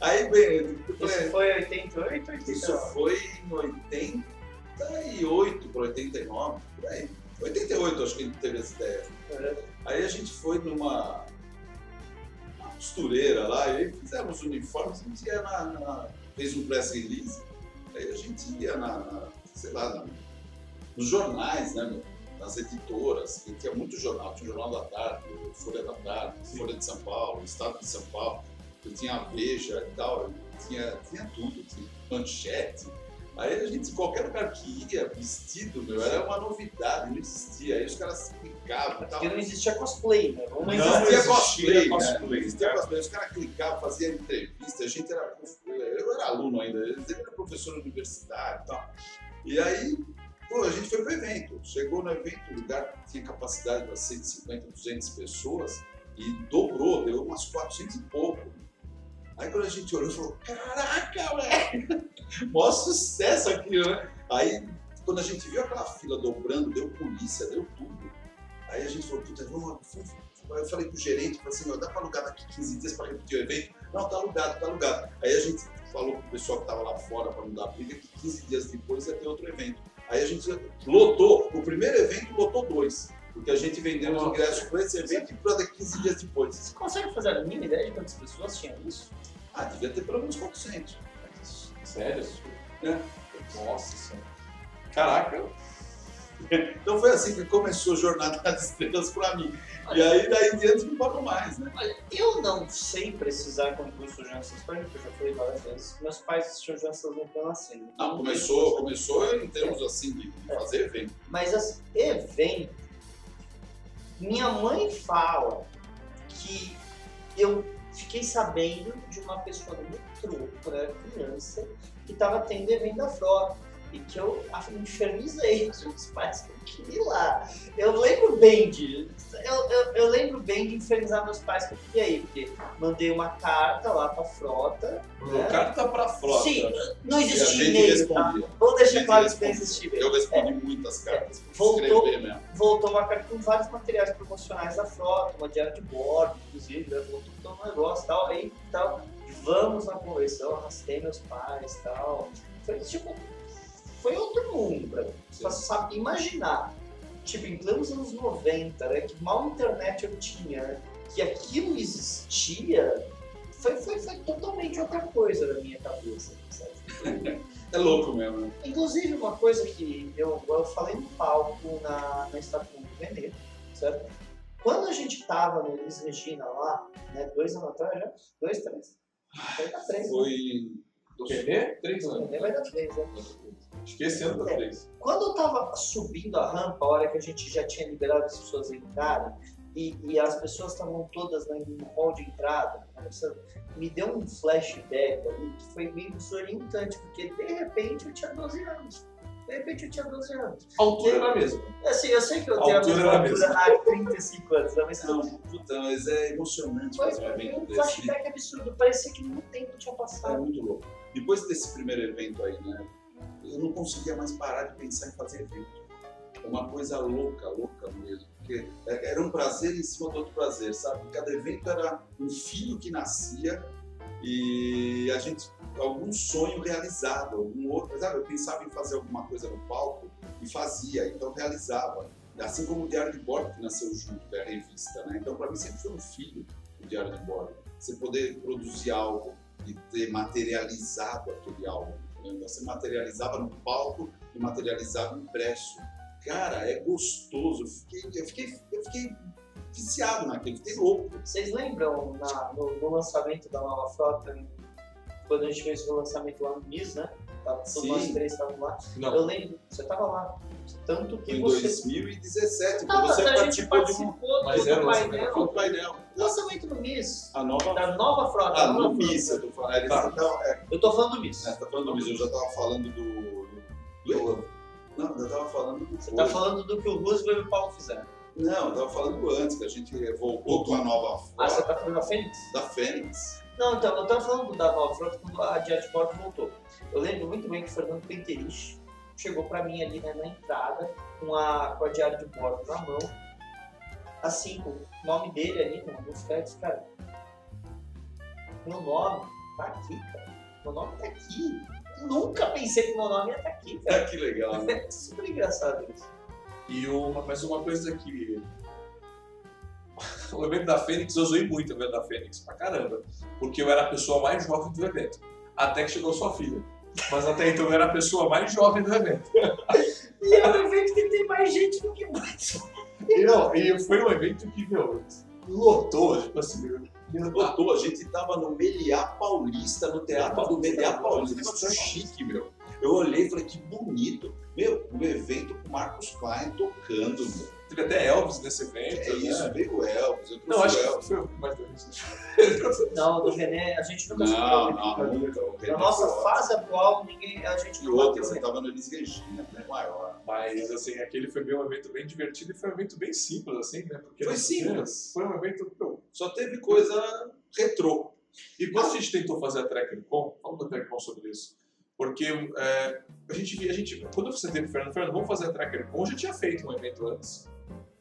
Aí, bem, falei, Isso foi 88 ou isso 89? foi em 88 para 89, por aí. 88 acho que ele teve essa ideia. Aí a gente foi numa uma costureira lá, e aí fizemos o uniforme, a gente ia na, na- fez um press release, aí a gente ia na, na- sei lá, na- nos jornais, né, meu? Nas editoras, que tinha muito jornal, tinha o Jornal da Tarde, o Folha da Tarde, Folha de São Paulo, o Estado de São Paulo, tinha a Veja e tal, tinha, tinha tudo, tinha manchete. Aí a gente, em qualquer lugar que ia, vestido, meu, era uma novidade, não existia. Aí os caras clicavam e tal. Porque não existia cosplay, né? Não existir. existia existia cosplay, cosplay, né? Não existia né? cosplay. Os caras clicavam, faziam entrevista, a gente era. Eu era aluno ainda, ele era professor universitário e tal. E aí, pô, a gente foi pro evento. Chegou no evento, o lugar tinha capacidade para 150, 200 pessoas e dobrou, deu umas 400 e pouco. Aí quando a gente olhou, falou: Caraca, velho! *laughs* Maior sucesso aqui, né? Aí, quando a gente viu aquela fila dobrando, deu polícia, deu tudo. Aí a gente falou, puta, vamos, eu falei pro gerente, falei assim, dá pra alugar daqui 15 dias pra repetir o evento? Não, tá alugado, tá alugado. Aí a gente falou pro pessoal que tava lá fora pra não dar briga que 15 dias depois ia ter outro evento. Aí a gente lotou, o primeiro evento lotou dois. Porque a gente vendeu os Nossa. ingressos para esse evento e para 15 dias depois. Você consegue fazer a mínima ideia de quantas pessoas tinham isso? Ah, devia ter pelo menos 400. Sério? É. Nossa senhora. Caraca. Então foi assim que começou a Jornada das Estrelas para mim. E aí daí em diante não parou mais, né? Olha, eu não sei precisar quando curso Janssens para porque eu já falei várias vezes. Meus pais assistiam Janssens não pela nascendo. Não, começou, começou em termos assim de fazer evento. Mas assim, evento. Minha mãe fala que eu fiquei sabendo de uma pessoa no metrô, quando era criança, que estava tendo evento da frota. E que eu infernizei os meus pais que eu queria ir lá. Eu lembro bem de. Eu, eu, eu lembro bem de infernizar meus pais que eu queria ir, porque mandei uma carta lá pra frota. O cara tá pra frota. Sim, não existia e-mail, tá? Vou deixar claro que não existia e-mail. Eu respondi muitas cartas. Voltou. Escrever mesmo. voltou uma carta com vários materiais promocionais da frota, uma diária de bordo, inclusive, né? voltou todo um negócio tal, aí tal, vamos na convenção, arrastei meus pais tal. Foi tipo, foi outro mundo pra. Pra saber imaginar, tipo, em plenos anos 90, né, que mal internet eu tinha, né, que aquilo existia, foi, foi, foi totalmente outra coisa na minha cabeça, sabe? É louco mesmo, né? Inclusive, uma coisa que eu, eu falei no palco na, na Estação do Veneto, certo? Quando a gente tava no Elis Regina lá, né, dois anos atrás já, dois, três, vai dar três, né? Foi. Do Renê? Três anos. Renê vai dar três, né? Ano tá três. Quando eu tava subindo a rampa, a hora que a gente já tinha liberado as pessoas entrarem, e, e as pessoas estavam todas né, no hall de entrada, me deu um flashback ali que foi meio desorientante, porque de repente eu tinha 12 anos. De repente eu tinha 12 anos. A altura era a mesma. Assim, eu sei que eu tenho a altura mesma altura há 35 anos, mas Não, puta, mas é emocionante foi fazer um evento um desse. flashback absurdo. Parecia que muito tempo tinha É passado. muito louco. Depois desse primeiro evento aí, né? Eu não conseguia mais parar de pensar em fazer evento. É uma coisa louca, louca mesmo. Porque é, era um prazer em cima do outro prazer, sabe? Cada evento era um filho que nascia e a gente algum sonho realizado, algum outro, sabe? Eu pensava em fazer alguma coisa no palco e fazia, então realizava. Assim como o Diário de Bordo que nasceu junto da revista, né? Então para mim sempre foi um filho o Diário de Bordo. Você poder produzir algo e ter materializado aquele algo. Né? Então você materializava no palco e materializava impresso. Cara, é gostoso. Eu fiquei, eu fiquei, eu fiquei viciado naquele, fiquei louco. Vocês lembram na- no, no lançamento da nova frota, quando a gente fez o lançamento lá no MIS, né? Sim. nós três estavam lá. Eu Não, lembro, você tava lá. Tanto que Em você. 2017, Tava, quando você participou de um Mas era painel. um painel. Lançamento do MIS. A nova. Da nova frota. Ah, no MIS, eu frota. tô falando. Tá. tavam- é, Eu tô falando do MIS. né, tá falando do MIS, eu já tava falando do. do não, eu tava falando do. Você tá falando do que o Roosevelt e o Paulo fizeram. Não, eu tava falando antes, que a gente voltou com a nova Ah, você frota tá falando da Fênix? da Fênix. Não, então, eu tava falando da nova frota quando a Board voltou. Eu lembro muito bem que o Fernando Penterich chegou pra mim ali né, na entrada com a, com a diária de bordo na mão. Assim, com o nome dele ali, com os créditos, cara. Meu nome tá aqui, cara. Meu nome tá aqui. Eu nunca pensei que meu nome ia estar aqui, *laughs* cara. Que legal, né? É *laughs* super engraçado isso. E uma, mas uma coisa que. *laughs* O evento da Fênix, eu zoei muito o evento da Fênix, pra caramba. Porque eu era a pessoa mais jovem do evento. Até que chegou sua filha. Mas até então eu era a pessoa mais jovem do evento. E é um evento que tem mais gente do que mais. E, não, e foi um evento que, meu, lotou, tipo assim, meu, Botou, a gente tava no Meliá Paulista, no Teatro do Meliá Paulista. Negócio chique, meu. Eu olhei e falei, que bonito. Meu, o evento com o Marcos Klein tocando, meu. Teve até Elvis nesse evento. É isso, né? veio o Elvis, eu trouxe Não, acho o que Elvis. foi mais isso. Não, do René, a gente nunca Não, superou. não, nunca. Na nossa foi fase atual, ninguém, a gente E não outra, bateu você ele. tava no Elis Regina, né? Maior. Mas, assim, aquele foi bem um evento bem divertido e foi um evento bem simples, assim, né? Porque Foi simples. Foi um evento, meu, Só teve coisa retrô. E quando a gente tentou fazer a TrekkerCon, vamos da TrekkerCon sobre isso, porque é, a gente a gente, quando você teve o Fernando, Fernando, vamos fazer a TrekkerCon, eu já tinha feito um evento antes,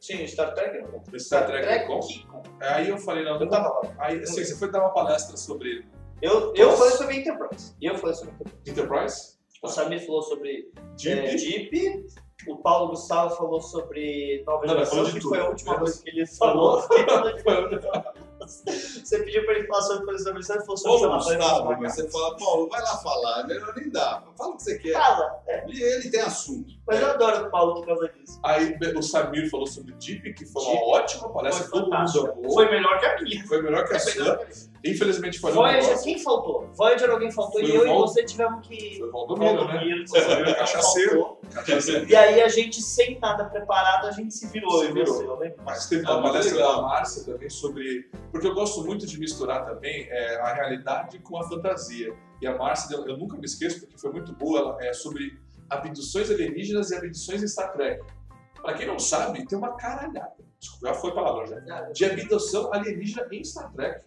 Sim, Star Trek. não. o Star Trek Trek Con. Kiko. Aí eu falei, não, Eu tava lá. aí assim, você foi dar uma palestra sobre Eu, eu falei sobre Enterprise. Eu falei sobre Enterprise. Enterprise, O Samir falou sobre Deep, é, Deep. O Paulo Gustavo falou sobre Nova Não, Geração, que tudo. foi a última coisa que ele falou. *laughs* *laughs* Você pediu pra ele falar sobre coisas sobre ele falou sobre Ô, Gustavo, mas você fala, Paulo, vai lá falar, é melhor nem dar. Fala o que você quer. Fala, é. E ele tem assunto. Mas eu adoro o Paulo por causa disso. aí o Samir falou sobre Deep, que foi uma Deep. ótima palestra, Foi todo mundo amou, Foi melhor que a minha. foi melhor que a melhor sua. Infelizmente foi Voyager, quem faltou? Voyager alguém faltou Foi e eu e Val- você tivemos que. foi o Valdomiro, né? Valdomiro, você viu que Cachaceiro. E aí a gente, sem nada preparado, a gente se virou. Se e virou. você, eu lembro. Mas teve Ah, uma palestra da Márcia também sobre. Porque eu gosto muito de misturar também é, a realidade com a fantasia. E a Márcia, eu, eu nunca me esqueço, porque foi muito boa, ela, é sobre abduções alienígenas e abduções em Star Trek. Pra quem não sabe, tem uma caralhada. Desculpa, já foi a palavra já. De abdução alienígena em Star Trek.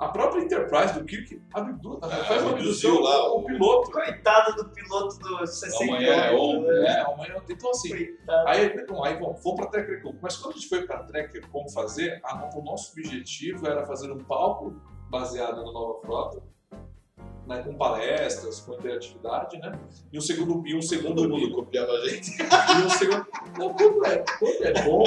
A própria Enterprise do Kirk abdu, faz uma abduziu abdução lá o, o- piloto. Coitado do piloto do 68. Amanhã é ontem, né? É, amanhã. Então, assim, Coitado. Aí, bom, aí vamos, vamos para a TrekkerCon. Mas quando a gente foi para a TrekkerCon fazer, a- o nosso objetivo era fazer um palco baseado na Nova Frota, né, com palestras, com interatividade, né? E um segundo, e um segundo Todo mundo copiava a gente. E um segundo. Não, quando é, quando é bom,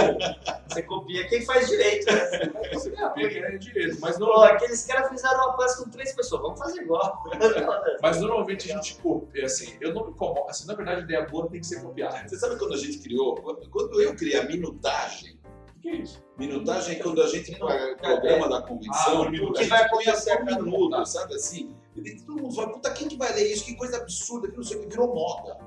Você copia quem faz direito, né? você vê que é direito. Mas, Pô, normalmente, aqueles caras fizeram uma palestra com três pessoas, vamos fazer igual. *laughs* mas normalmente a gente copia, assim, eu não me incomodo. Assim, na verdade, a ideia boa tem que ser copiada. Você sabe quando a gente criou? Quando eu criei a minutagem, O que é isso? minutagem é quando a gente paga o programa da convenção, Ah, o que gente vai acontecer a minuto, sabe assim? E todo mundo fala, puta, quem que vai ler isso? Que coisa absurda, que não sei o que, virou moda.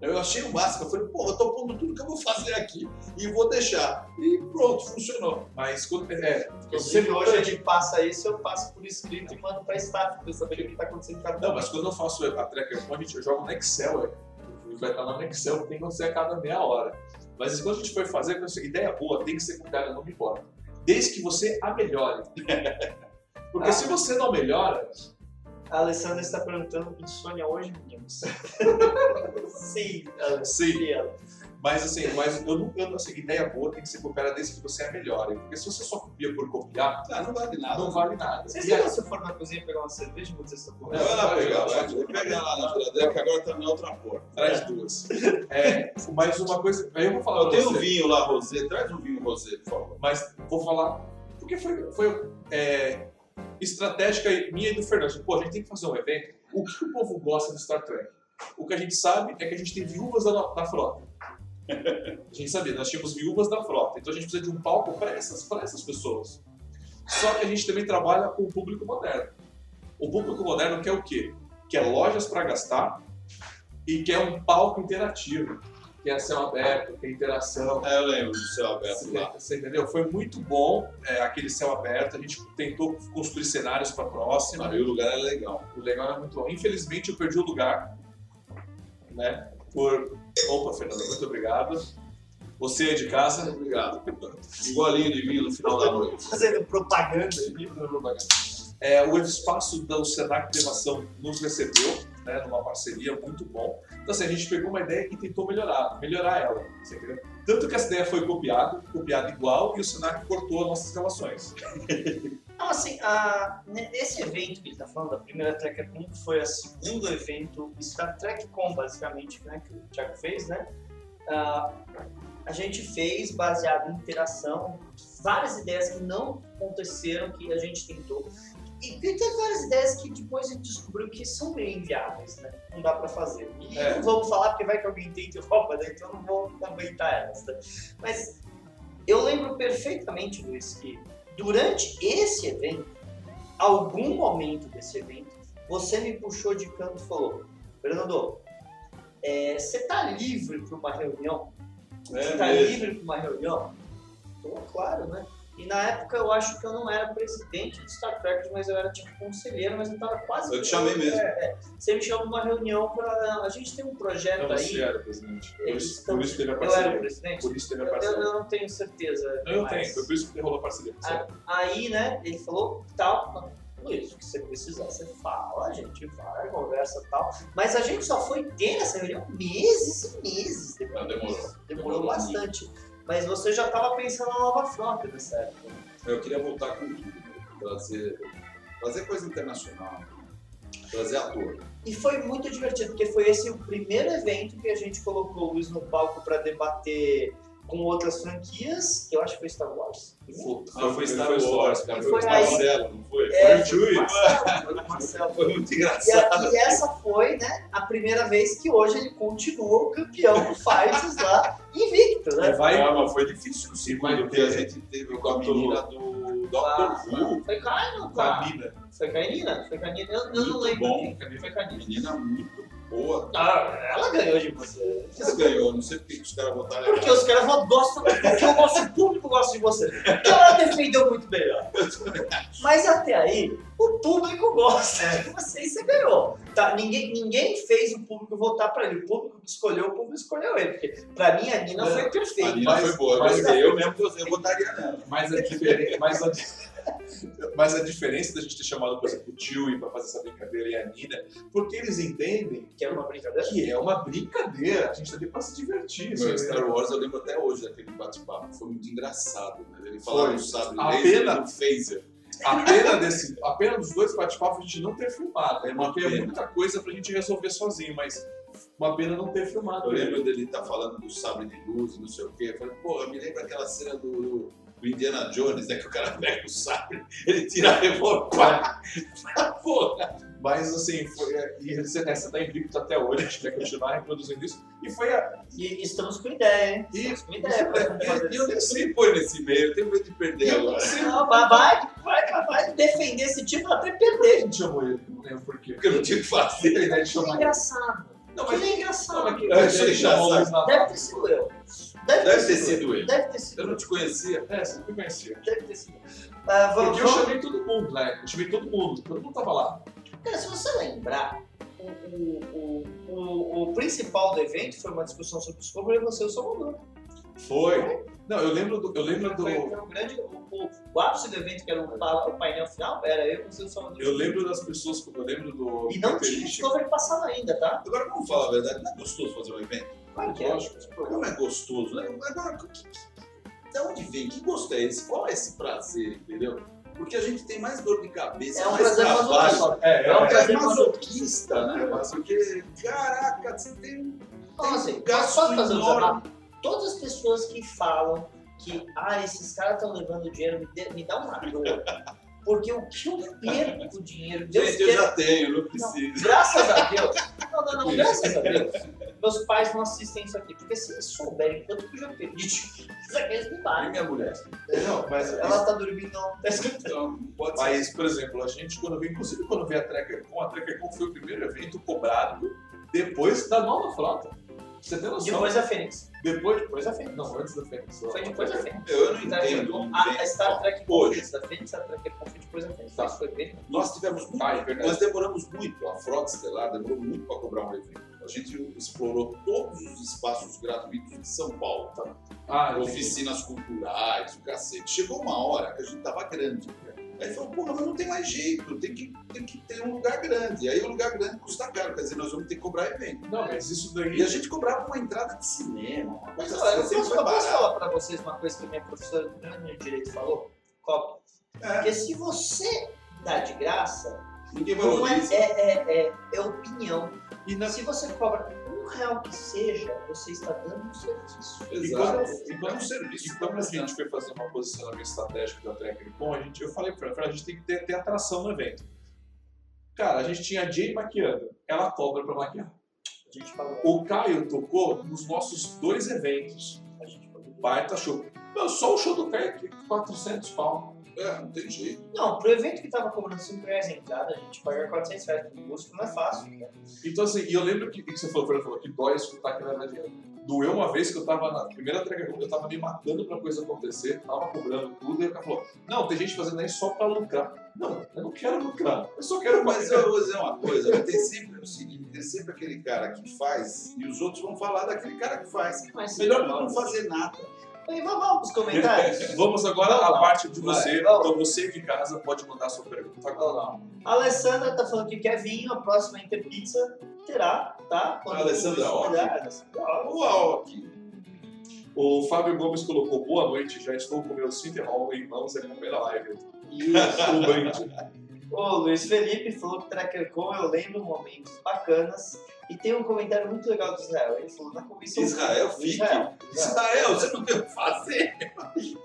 Eu achei o máximo, eu falei, porra, eu tô pondo tudo que eu vou fazer aqui e vou deixar. E pronto, funcionou. Mas quando. É, Inclusive, hoje a gente passa isso, eu passo por escrito e mando pra staff pra saber o que tá acontecendo cada Não, mas quando eu faço a TrekkerCon, a gente eu jogo no Excel, é. vai estar lá no Excel, tem que acontecer a cada meia hora. Mas quando a gente foi fazer, eu pensei, ideia boa, tem que ser copiada, não me importa. Desde que você a melhore. *laughs* Porque Ah. se você não melhora, A Alessandra está perguntando insônia hoje, meninos. *laughs* Sim, ela. Sim. Mas assim, mas eu não eu, assim, ideia boa tem que ser copiada desde que você é melhor. Porque se você só copia por copiar, Ah, não vale nada. não vale nada. Vocês E aí- se eu for na cozinha pegar uma cerveja vocês estão É, correndo? vai lá pegar, vai, vai. Pega lá na geladeira que agora tá na outra porta. Traz duas. É, mas uma coisa. Aí eu vou falar Eu tenho um vinho lá, Rosé. Traz um vinho Rosé, por favor. Mas vou falar. Porque foi, foi é, estratégica minha e do Fernando. Pô, a gente tem que fazer um evento. O que o povo gosta de Star Trek? O que a gente sabe é que a gente tem viúvas da, da frota. *laughs* A gente sabia, nós tínhamos viúvas da frota. Então a gente precisa de um palco para essas, essas pessoas. Só que a gente também trabalha com o público moderno. O público moderno quer o quê? Quer lojas para gastar e quer um palco interativo. Quer céu aberto, quer interação. É, eu lembro do céu aberto lá. Você entendeu? Foi muito bom é, aquele céu aberto. A gente tentou construir cenários para a próxima. Aí o lugar é legal. O legal era muito bom. Infelizmente eu perdi o lugar, né? Por. Opa, Fernando, muito obrigado. Você é de casa. Obrigado. Igualinho de vinho no final da noite. Fazendo propaganda. É, o espaço do Senac Privação nos recebeu, né, numa parceria muito bom. Então, assim, a gente pegou uma ideia e tentou melhorar, melhorar ela. Tanto que essa ideia foi copiada, copiada igual, e o Senac cortou as nossas relações. *laughs* Não, assim, a, né, esse evento que ele está falando, a primeira TrekCon, foi o segundo evento Star Trek Com, basicamente, né, que o Thiago fez, né? Ah, a gente fez baseado em interação, várias ideias que não aconteceram, que a gente tentou. E tem várias ideias que depois a gente descobriu que são meio inviáveis, né? Não dá pra fazer. E É. não vamos falar porque vai que alguém tente rouba, né? Então eu não vou comentar elas. Né? Mas eu lembro perfeitamente, Luiz, que durante esse evento, algum momento desse evento, você me puxou de canto e falou: Fernando, é, você tá livre para uma reunião? Você tá mesmo. livre para uma reunião? Claro, né? E na época eu acho que eu não era presidente de Star Trek, mas eu era tipo conselheiro, mas eu tava quase. Eu te chamei mesmo. É. Você me chamou numa reunião para. A gente tem um projeto Então, aí. você era presidente. Por isso, por isso teve a Eu era parceria. presidente? Por isso teve a Eu, parceria. eu não tenho certeza. Não, eu mas- tenho, foi por isso que rolou a parceria. Ah, Aí, né, ele falou, tal, Luiz, o que você precisar, você fala, a gente vai, conversa e tal. Mas a gente só foi ter essa reunião meses e meses depois. Ah, demorou. Demorou, Demorou bastante. Mas você já estava pensando na nova frota nessa época. Eu queria voltar com tudo. né? Trazer, trazer coisa internacional. Trazer ator. E foi muito divertido, porque foi esse o primeiro evento que a gente colocou o Luiz no palco para debater com outras franquias, que eu acho que foi Star Wars. Foi, Ah, foi Star Wars, Wars, cara. Foi Foi o aí- Marcelo, não foi? É, foi o Chewie. Marcelo, foi o *laughs* Marcelo. Foi muito E, engraçado. a- e essa foi, né, a primeira vez que hoje ele continua o campeão do Fights lá, invicto, né? Vai, Ah, mas foi difícil o segundo Vai que a gente teve com a menina do Ah, Dr. Who. Foi com a, não, com com a a, mina. foi com a Nina? Foi com a Nina? Eu, eu não lembro bom. quem foi com a Nina. Menina muito boa. Ah, ela ganhou de você. Você ganhou, não sei por que os caras votaram Porque errado. os caras gostam, porque o nosso público gosta de você. Porque ela defendeu muito melhor. Mas até aí, o público gosta de você e você ganhou. Tá? Ninguém, ninguém fez o público votar pra ele. O público que escolheu, o público escolheu ele. Porque pra mim a Nina foi A perfeita. Nina Mas- foi boa. mas- Eu, eu mesmo eu votaria nela. Mas a, diferença, mas, a, mas a diferença da gente ter chamado, por exemplo, o Chewie pra fazer essa brincadeira e a Nina, porque eles entendem Que era uma brincadeira. que é uma brincadeira. A gente tá ali pra se divertir. Meu, sabe? Star Wars eu lembro até hoje daquele bate-papo. Foi muito engraçado. Né? Ele falava do sabre A laser pena- e do phaser. A pena, desse, a pena dos dois bate-papos a gente não ter filmado. É uma porque é pena. muita coisa pra gente resolver sozinho, mas uma pena não ter filmado. Eu lembro dele estar falando do sabre de luz e não sei o quê. Eu falei, pô, me lembra aquela cena do, do Indiana Jones, né? Que o cara *laughs* pega o sabre, ele tira a revólver. pá! Porra! Mas assim, foi, e essa essa tá invicto até hoje, a gente vai continuar reproduzindo isso. E foi a. E estamos com ideia, hein? E, Estamos com ideia E eu nem sei pôr nesse meio, eu tenho medo de perder agora. Não, vai, vai, vai, defender esse tipo até a perder. gente chamou ele, não lembro por quê. Porque eu não tinha o que fazer. Ideia de Que chamar engraçado. Não, Que mas é engraçado. Não, mas que- Eu a gente chamou o Luiz Deve ter sido eu. Deve ter sido ele. Deve ter sido Eu não te conhecia. É, você não me conhecia. Deve ter sido. Ah, vamos, Porque eu vamos- chamei todo mundo, né? Eu chamei todo mundo, todo mundo tava lá. Cara, se você lembrar, o, o, o, o, principal do evento foi uma discussão sobre Discovery e você e o Salvador. Foi. Não, eu lembro do. Eu lembro do. Foi, foi um grande. O, o, o ápice do evento, que era o, pa- o painel final, era eu, você e o Salvador. Eu lembro das pessoas, eu lembro do. E não tinha. Discovery passando ainda, tá? Agora, vamos falar a verdade, não é gostoso fazer um evento? Claro que é. Lógico, esse programa é gostoso, né? Agora, que, que, de onde vem? Que gosto é esse? Qual é esse prazer, entendeu? Porque a gente tem mais dor de cabeça, É um mais prazer trabalho. masoquista. É, É um É prazer masoquista, né? Porque, caraca, você tem um Então, assim, gasto posso fazer um enorme. desabafo? Todas as pessoas que falam que, ah, esses caras estão levando dinheiro, me, dê- me dá uma dor. Porque o que eu perco dinheiro, Deus Gente, eu já tenho, não Não, preciso. graças a Deus. Não, não, não, graças a Deus. Meus pais não assistem isso aqui. Porque se eles souberem quanto que eu já perdi, isso aqui eles me E batem. minha mulher? Não, mas Ela tá dormindo, não tá escutando. Então, pode ser. Mas, por exemplo, a gente, quando veio, inclusive quando veio a TreckerCon, a TreckerCon foi o primeiro evento cobrado depois da nova frota. Você tem noção? Depois da Fênix. Depois, depois da Fênix. Não, antes da Fênix. Foi depois da Fênix. Eu não entendo. não A, a. Star Trek Hoje. antes da Fênix, a Trek foi depois da Fênix. Tá. Isso foi bem. Nós tivemos muito, Ah, é nós demoramos muito, a Frota Estelar demorou muito para cobrar um evento. A gente explorou todos os espaços gratuitos de São Paulo, tá? Ah, oficinas culturais, o cacete. Chegou uma hora que a gente tava grande. Aí falou, porra, mas não tem mais jeito, tem que, tem que ter um lugar grande. Aí o lugar grande custa caro, quer dizer, nós vamos ter que cobrar evento. Não, mas isso daí. E a gente cobrava uma entrada de cinema, uma Mas coisa eu assim, posso, foi eu posso falar pra vocês uma coisa que a minha professora do grande direito falou? Cobre. É, Porque se você dá de graça, ninguém não valoriza. é, é, é, é opinião. E na... Se você cobra um real que seja, você está dando um serviço. Exato. E E quando- como serviço. E quando a gente foi fazer uma posicionamento estratégico da TreckerCon, a gente, eu falei pra ela, a gente tem que ter, ter atração no evento. Cara, a gente tinha a Jay maquiando, ela cobra pra maquiar. A gente falou. O Caio tocou nos nossos dois eventos. A gente falou. Baita show. Não, só o show do Caio aqui, 400 pau. É, não tem jeito. Não, pro evento que tava cobrando 5 reais a entrada, a gente pagar 400 reais pro músico não é fácil. Né? Então, assim, e eu lembro que, que você falou, Fernando falou que dói escutar que não era dinheiro. Doeu uma vez que eu tava na primeira entrega, eu tava me matando pra coisa acontecer, tava cobrando tudo, e o cara falou: Não, tem gente fazendo isso só pra lucrar. Não, eu não quero lucrar, eu só quero Mas maquiar. eu vou dizer uma coisa, tem sempre o seguinte, tem sempre aquele cara que faz e os outros vão falar daquele cara que faz. Mas Melhor do que não fazer nada. E vamos, pros comentários. *laughs* Vamos agora à parte de você. Vai. Então, você de casa pode mandar sua pergunta agora. A Alessandra tá falando que quer vinho, a próxima Interpizza terá, tá? Quando A Alessandra Ock. Uau. O Fábio Gomes colocou: Boa noite, já estou com meu Hall em mãos acompanhando a live. Isso. O. O *laughs* Luiz Felipe falou que TrackerCon eu lembro momentos bacanas. E tem um comentário muito legal do Israel. Ele falou na convenção. Israel, fique. Israel. Israel, você não tem o que fazer.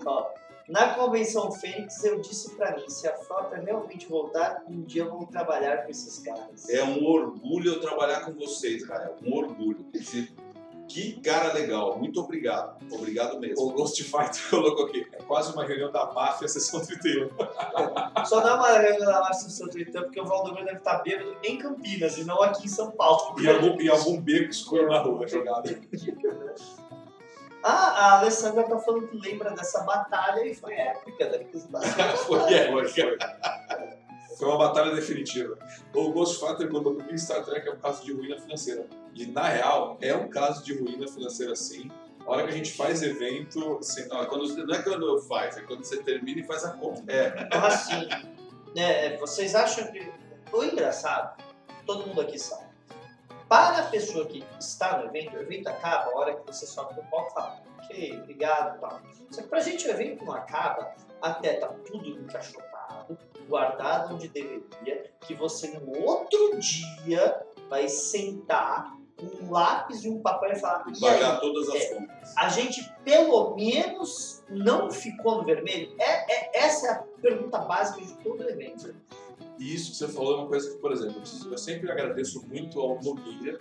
Ó, na convenção Fênix, eu disse pra mim: se a frota realmente voltar, um dia eu vou trabalhar com esses caras. É um orgulho eu trabalhar com você, Israel. Um orgulho. Que cara legal. Muito obrigado. Obrigado mesmo. O Ghost Fighter *laughs* colocou aqui: É quase uma reunião da máfia, sessão 31. *laughs* Só dá uma reunião da Márcia no seu Twitter, porque o Valdomiro deve estar bêbado em Campinas e não aqui em São Paulo. E algum, e algum beco escuro na rua jogado. *laughs* Ah, a Alessandra tá falando que lembra dessa batalha e foi épica. Sido Foi, é, foi, uma batalha definitiva. O Ghost Fighter colocou que Star Trek é um caso de ruína financeira. E, na real, é um caso de ruína financeira, sim. A hora que a gente faz evento, assim, Não, é quando, não é quando eu faz, é quando você termina e faz a conta. é, Então, assim, né, vocês acham que. O engraçado, todo mundo aqui sabe. Para a pessoa que está no evento, o evento acaba a hora que você sobe no palco e fala, ok, obrigado e tal. Só que pra gente o evento não acaba até tá tudo encaixotado, guardado onde deveria, que você no outro dia vai sentar um lápis e um papel e falar, E pagar todas as É. contas. a gente pelo menos não ficou no vermelho? É, é- essa é a pergunta básica de todo evento. E isso que você falou é uma coisa que, por exemplo, eu sempre agradeço muito ao Nogueira,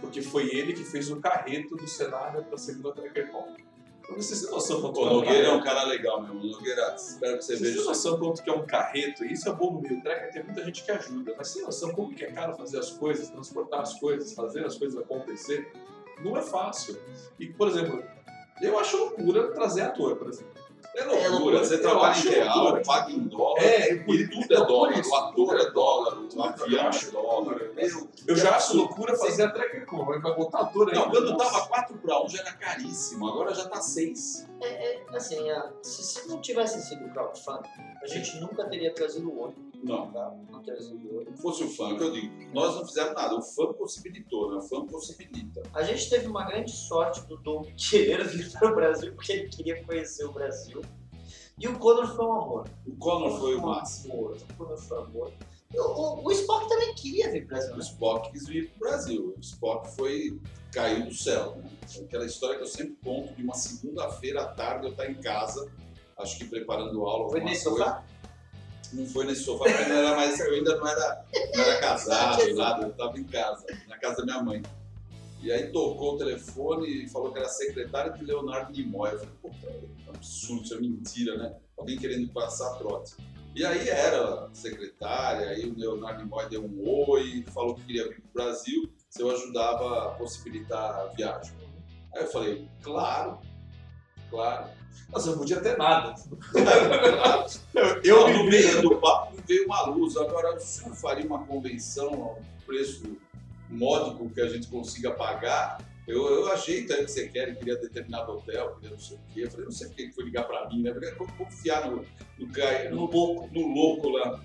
porque foi ele que fez o carreto do cenário para a segunda TrekkerCon. Pra vocês terem noção quanto O é Nogueira é um cara legal mesmo. O Nogueira, espero que você Vocês veja têm isso. noção quanto que é um carreto? Isso é bom no meio tracker, tem muita gente que ajuda. Mas tem noção como que é caro fazer as coisas, transportar as coisas, fazer as coisas acontecer? Não é fácil. E, por exemplo, eu acho loucura trazer ator, por exemplo. É loucura. loucura. Você Eu trabalha em real, loucura. paga em dólar. É, E tudo é dólar. isso. O ator é dólar, o Eu avião é dólar. Meu, Eu já acho loucura fazer a Tracker Com. Vai botar a dor aí. Não, quando Nossa. tava 4 para 1 já era caríssimo, agora já tá 6. É, é, assim, é, se, se não tivesse sido crowdfunding, a gente nunca teria trazido o olho. Não. Não o fosse o fã, que eu digo, nós não fizemos nada, o fã possibilitou, né? O fã possibilita. A gente teve uma grande sorte do Dom querer *laughs* vir para o Brasil, porque ele queria conhecer o Brasil. E o Conor foi um amor. O Connor foi o um máximo. amor. O Conor foi um amor. O, o, o Spock também queria vir para o Brasil. O né? Spock quis vir pro Brasil. O Spock foi. caiu do céu. Né? Aquela história que eu sempre conto de uma segunda-feira à tarde eu estar em casa, acho que preparando aula. Foi nesse sofá? Não foi nesse sofá, porque não era mais, eu ainda não era, não era casado, nada, eu estava em casa, na casa da minha mãe. E aí tocou o telefone e falou que era secretário de Leonardo Nimoy. Eu falei, puta, é um absurdo, isso é mentira, né? Alguém querendo passar trote. E aí era secretária, aí o Leonardo Nimoy deu um oi, falou que queria vir para o Brasil, se eu ajudava a possibilitar a viagem. Aí eu falei, claro, claro. Nossa, não podia ter nada. Eu no meio do papo veio uma luz. Agora, o senhor faria uma convenção a um preço módico que a gente consiga pagar? Eu, eu aí o que você quer, queria determinado hotel, queria não sei o quê. Eu falei, não sei por que foi ligar pra mim, né? Eu vou confiar no, no, no louco, no louco lá.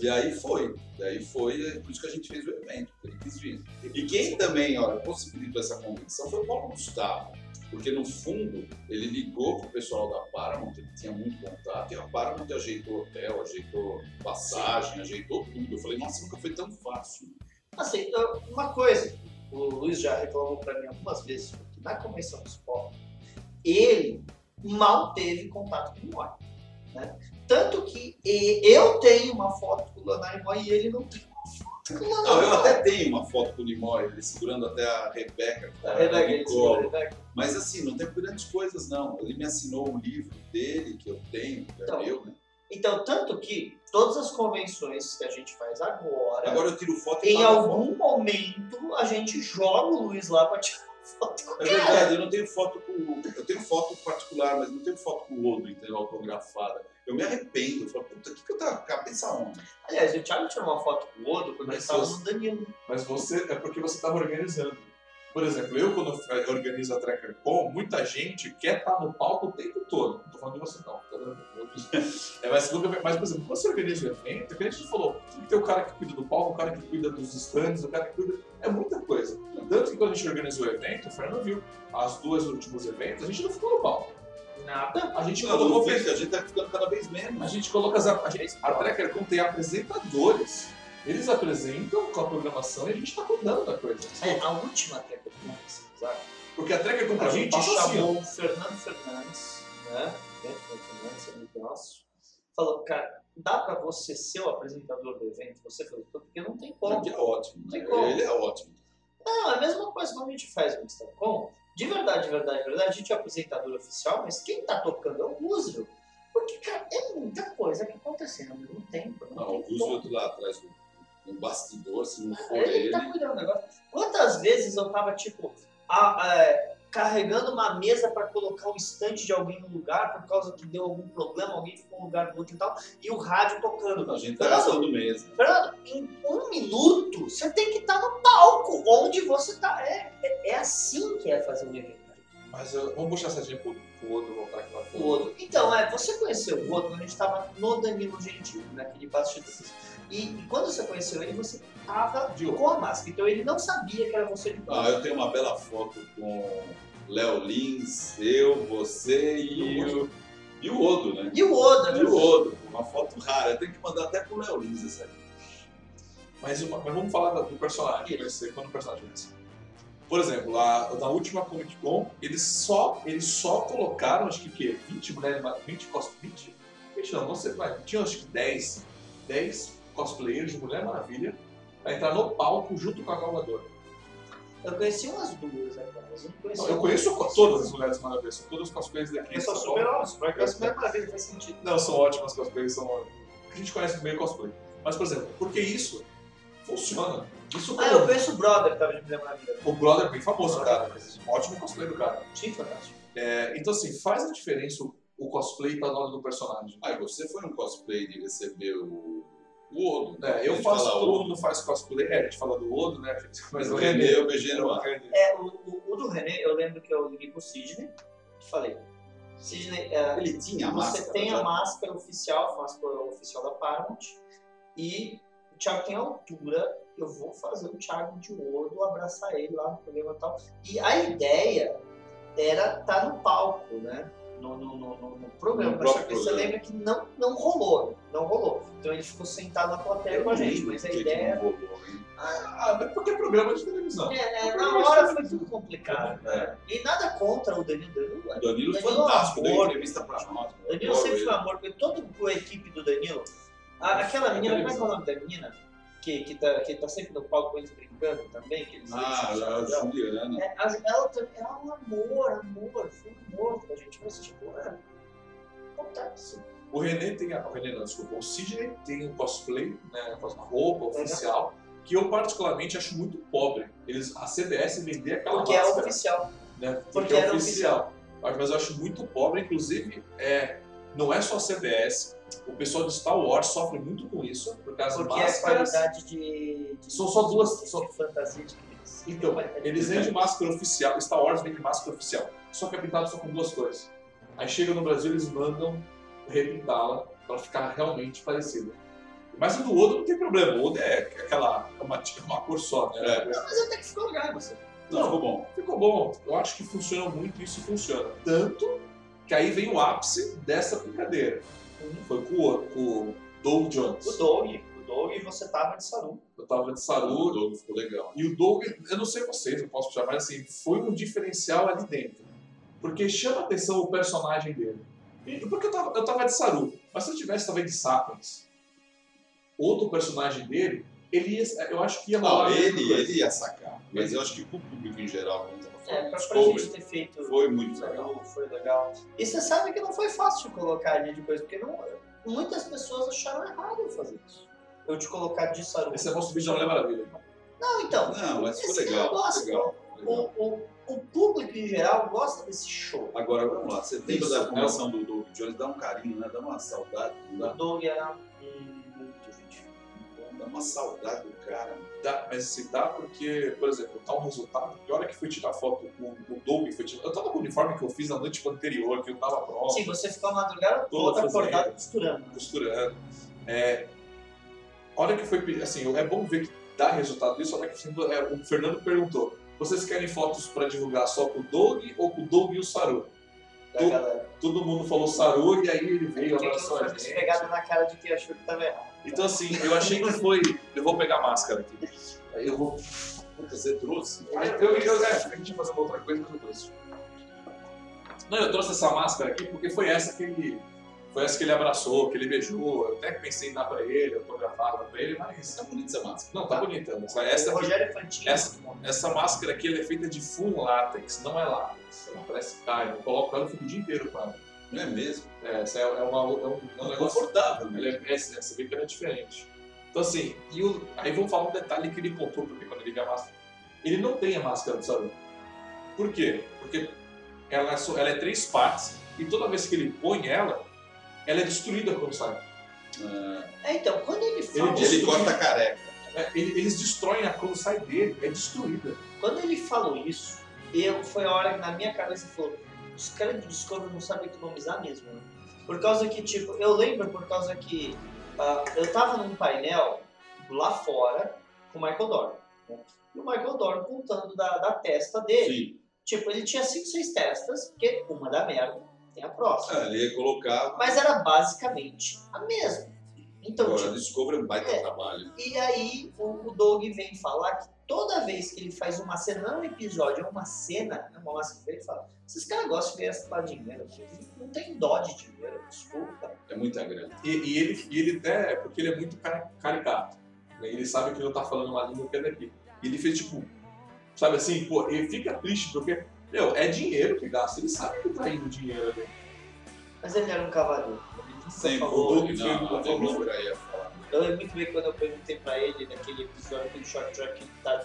E aí foi. Aí foi, é por isso que a gente fez o evento, ele quis vir. E quem também, olha, possibilitou essa convenção foi o Paulo Gustavo. Porque no fundo, ele ligou pro pessoal da Paramount, ele tinha muito contato, e a Paramount ajeitou hotel, ajeitou passagem, ajeitou tudo. Eu falei, nossa, nunca foi tão fácil. Assim, uma coisa, o Luiz já reclamou para mim algumas vezes, que na convenção do Spock, ele mal teve contato com o Nimoy. Né? Tanto que eu tenho uma foto com o Leonardo Nimoy e ele não tem uma foto com o Não, eu até tenho uma foto com o Nimoy, ele segurando até a Rebeca, que A tá Rebeca, ele colo. segura a Rebeca. Mas assim, não tem grandes coisas não. Ele me assinou um livro dele, que eu tenho, que é Então, meu, né? Então, tanto que todas as convenções que a gente faz agora, Agora eu tiro foto e em pago a foto. algum momento, a gente joga o Luiz lá pra tirar foto com É o cara. verdade, eu não tenho foto com. Eu tenho foto particular, mas não tenho foto com o Odo, entendeu? Autografada. Eu me arrependo. Eu falo, puta, o que, que eu tava com a cabeça onde? Aliás, o Thiago tirou uma foto com o Odo quando ele Mas estava você- no Danilo. Mas você é porque você estava organizando. Por exemplo, eu quando eu organizo a Tracker Com, muita gente quer estar no palco o tempo todo. Não tô falando de você não, tá é, mas, mas, por exemplo, quando você organiza o evento, é que a gente falou, tem que ter o cara que cuida do palco, o cara que cuida dos stands, o cara que cuida. É muita coisa. Tanto que quando a gente organizou o evento, o Fernando viu, as duas últimos eventos, a gente não ficou no palco. Nada. A gente Não, colocou não a gente tá ficando cada vez a menos. gente coloca as. A, gente, a Tracker Com tem apresentadores. Eles apresentam com a programação e a gente está cuidando da coisa. É, a última fiz, sabe? Porque a Tracker Com pra A mim gente assim, chamou o Fernando Fernandes, né? Fernando Fernandes, amigo nosso. Falou, cara, dá pra você ser o apresentador do evento? Você falou, porque não tem como. Ele é ótimo. Tem Né? como. Ele é ótimo. Não, é a mesma coisa quando a gente faz o Instacom. De verdade, de verdade, de verdade, a gente é apresentador oficial, mas quem tá tocando é o Roosevelt. Porque, cara, é muita coisa que acontecendo ao mesmo tempo. Não, Não, o tem. Roosevelt lá atrás do, do bastidor, se não for Ele, ele. tá cuidando do negócio. Quantas vezes eu tava, tipo, a- é, carregando uma mesa pra colocar um estante de alguém no lugar por causa que deu algum problema, alguém ficou no lugar do outro e tal, e o rádio tocando. A gente tá gastando mesa. Fernando, em um minuto você tem que estar no palco onde você tá. É, é, é assim que é fazer um evento. Mas eu- vamos puxar essa gente pro, outro voltar aqui lá O outro. Então, é, você conheceu o outro quando a gente estava no Danilo Gentili, naquele bastidor. E, e quando você conheceu ele, você tava De outro. com a máscara. Então ele não sabia que era você de Ah, eu tenho uma bela foto com Léo Lins, eu, você e o, e o Odo, né? E o Oda, E o Odo, uma foto rara. Eu tenho que mandar até pro Léo Lins essa aí. Mas, uma- mas vamos falar do personagem, vai ser quando o personagem vai ser. Por exemplo, lá, na última Comic Con, eles só, eles só colocaram, acho que o quê? 20 mulheres, ma- 20 cos 20? 20 não, não sei, mas tinha acho que 10, 10 cosplayers de Mulher Maravilha pra entrar no palco junto com a Galvadora. Eu conheci umas duas, né, cara? Mas eu não conheci Não, eu conheço co- todas as Mulheres Maravilhas, são todas os cosplayers daqui. Eu sou de São super Paulo. ótimo, super ótimo. Super maravilha, faz sentido. Não, são ótimas cosplays, são ótimas. A gente conhece meio cosplay. Mas, por exemplo, porque isso funciona. Isso Ah, eu conheço o brother que tava de Mulher Maravilha. O brother é bem famoso, cara. Ótimo cosplay do cara. Sim, fantástico. É, então, assim, faz a diferença o, o cosplay tá na hora do personagem. Ah, e você foi um cosplay de receber o O Odo. É, eu faço, todo Odo. mundo faz cosplay, a gente fala do Odo, né? Mas *laughs* o René eu beijei no o ar. É, o, o, o do René, eu lembro que eu liguei pro Sidney e falei, Sidney, é, Ele tinha você máscara. tem já. a máscara oficial, a máscara oficial da Paramount, e o Thiago tem a altura, eu vou fazer o Thiago de Odo, abraçar ele lá no programa e tal. E a ideia era estar no palco, né? No, no, no, no- programa. No Mas próprio você programa. lembra que não, não rolou, não rolou. Então ele ficou sentado na plateia com a gente, mas a que que ideia... não rolou? Ah, mas porque é programa de televisão. É, é, na hora que- foi tudo complicado. É. né? E nada contra o Danilo. Danilo, O Danilo Danilo é um fantástico, deu amor. entrevista pra nós. Danilo sempre foi amor, porque toda a equipe do Danilo. a- aquela É menina, como é que é o nome da menina? Que, que, tá, que tá sempre no palco com eles brincando também. Que eles Ah, eles- a Juliana. é, a- ela, ela é um amor, amor, foi um amor pra gente. Mas, tipo, é. Acontece. O René tem a. O René não, desculpa. O Sidney tem um cosplay, né? Com a roupa oficial, que eu particularmente acho muito pobre. Eles, a CBS vender aquela Porque é máscara, oficial. né? Porque, porque é oficial. Mas mas eu acho muito pobre, inclusive, é, não é só a CBS. O pessoal de Star Wars sofre muito com isso, por causa Porque de é máscaras. qualidade de, de. São só duas- De, só- de fantasia de criança. Então, *laughs* É eles vendem máscara oficial, Star Wars vende máscara oficial, só que é pintado só com duas cores. Aí chega no Brasil, eles mandam repintá-la para ficar realmente parecida. Mas o do Odo não tem problema, o Odo é aquela, é uma, uma cor só, né? É. Mas até que ficou legal, você. Não, ficou bom. Ficou bom, eu acho que funciona muito e isso funciona. Tanto que aí vem o ápice dessa brincadeira. Foi com o, com o Doug Jones. O Doug, o Doug, você tava de Saru. Eu tava de O Saru, Doug ficou legal. E o Doug, eu não sei vocês, não posso puxar, mas assim, foi um diferencial ali dentro. Porque chama atenção o personagem dele. E, porque eu tava, eu tava de Saru, mas se eu tivesse talvez de Sapiens, outro personagem dele, ele ia, eu acho que ia Não, a ele, ele ia sacar. Mas eu acho que pro público em geral, como tava É, falando, pra, pra Discovery, gente ter feito. foi muito legal. Foi legal. E você sabe que não foi fácil colocar ali de coisa, porque não, muitas pessoas acharam errado eu fazer isso. Eu te colocar de Saru. Esse é nosso vídeo da Mulher Maravilha. Não, então. Não, mas foi legal. negócio, legal, O, legal. o, o público em geral gosta desse show. Agora, vamos lá. Você lembra Isso, da é formação do Doug Jones? Dá um carinho, né? Dá uma saudade. Não O dá? Doug era gente. Dá uma saudade do cara. Dá, mas se dá porque, por exemplo, tá um resultado, e a hora que foi tirar foto, o, o Doug foi tirar. Eu tava com o uniforme que eu fiz na noite anterior, que eu tava pronto. Sim, você ficou a madrugada Toda toda acordado costurando. costurando. É, a hora que foi, assim, é bom ver que dá resultado disso. A hora que é, o Fernando perguntou: vocês querem fotos para divulgar só com o Doug ou com o Doug e o Saru? Tu-. Todo mundo falou Saru e aí ele veio, abraçou a gente. pegada na cara de quem achou que tava errado. Então, assim, eu achei que foi. Eu vou pegar a máscara aqui. Aí eu vou. Puta, você trouxe. Aí eu, eu, é, a gente ia fazer uma outra coisa, mas eu trouxe. Não, eu trouxe essa máscara aqui porque foi essa que ele. Foi essa que ele abraçou, que ele beijou. Eu até pensei em dar pra ele, autografar pra ele, mas. Tá bonita essa máscara. Não, tá bonita. Essa, essa, aqui- Fantini. essa, essa máscara aqui ela é feita de full látex, não é látex. Ela parece cai. Eu coloco ela e fico o dia inteiro com ela. Não é mesmo? É, essa é, é uma, é um, é um É negócio. confortável, né? é, essa, você vê que ela é diferente. Então assim, e o, aí vamos falar um detalhe que ele contou, porque quando ele vê a máscara, ele não tem a máscara do Saru. Por quê? Porque ela é, só- ela é três partes e toda vez que ele põe ela, ela é destruída quando sai. Ah, É, então, quando ele fala, Ele ele corta a careca. É, ele- eles destroem a quando sai dele, é destruída. quando ele falou isso, eu, foi a hora que na minha cabeça falou, os caras do Discovery não sabem economizar mesmo, né? Por causa que, tipo, eu lembro por causa que ah, eu tava num painel lá fora com o Michael Dorn. né? E o Michael Dorn contando da, da testa dele. Sim. Tipo, ele tinha cinco, seis testas, porque uma da merda tem a próxima. Ah, ele ia colocar. Mas era basicamente a mesma. Então, Agora, tipo, Discovery é um baita É. trabalho. E aí o, o Doug vem falar que toda vez que ele faz uma cena, não é um episódio, é uma cena, é uma máscara ele fala, esses caras gostam de gastar dinheiro, não tem dó de dinheiro, desculpa. É muita grana. E, e ele, e ele até, porque ele é muito cari- caricato. né? Ele sabe que ele não tá falando uma língua que é daqui. E ele fez tipo, sabe assim, pô, ele fica triste porque, meu, é dinheiro que gasta. Ele sabe que tá indo dinheiro ali. Mas ele era um cavaleiro. Sempre. falou, O Doug ele não, foi- a Débora ia falar. Eu lembro muito bem quando eu perguntei pra ele naquele episódio do Short Track que ele tá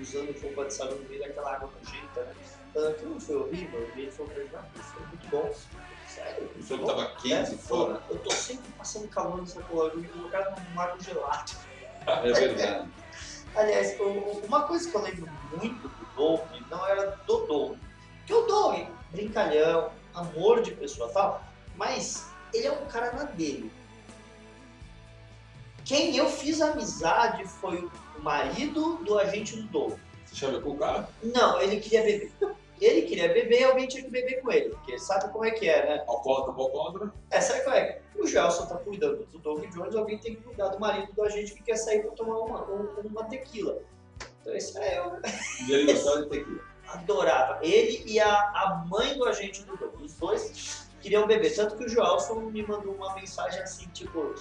usando roupa de salão no meio daquela água nojenta, né? Falando que não foi horrível, e ele falou pra mim, não, foi muito bom. Sério? O filme tava quente É, fora. Eu tô sempre passando calor nessa porra. Eu me colocar num mar gelado. É verdade. *laughs* Aliás, uma coisa que eu lembro muito do Doug não era do Doug. Porque o Doug, brincalhão, amor de pessoa e tal, mas ele é um cara na dele. Quem eu fiz amizade foi o marido do agente do Doug. Você chama com o cara? Não, ele queria beber. *laughs* Ele queria beber, alguém tinha que beber com ele, porque sabe como é que é, né? Alcoólatra, alcoólatra. É, sabe qual é? O Gelson tá cuidando do Doug Jones, alguém tem que cuidar do marido do agente que quer sair pra tomar uma, um- uma tequila. Então esse era eu, né? E ele gostava de tequila. adorava. Ele e a, a mãe do agente do Doug. Os dois queriam beber. Tanto que o Joelson me mandou uma mensagem assim, tipo,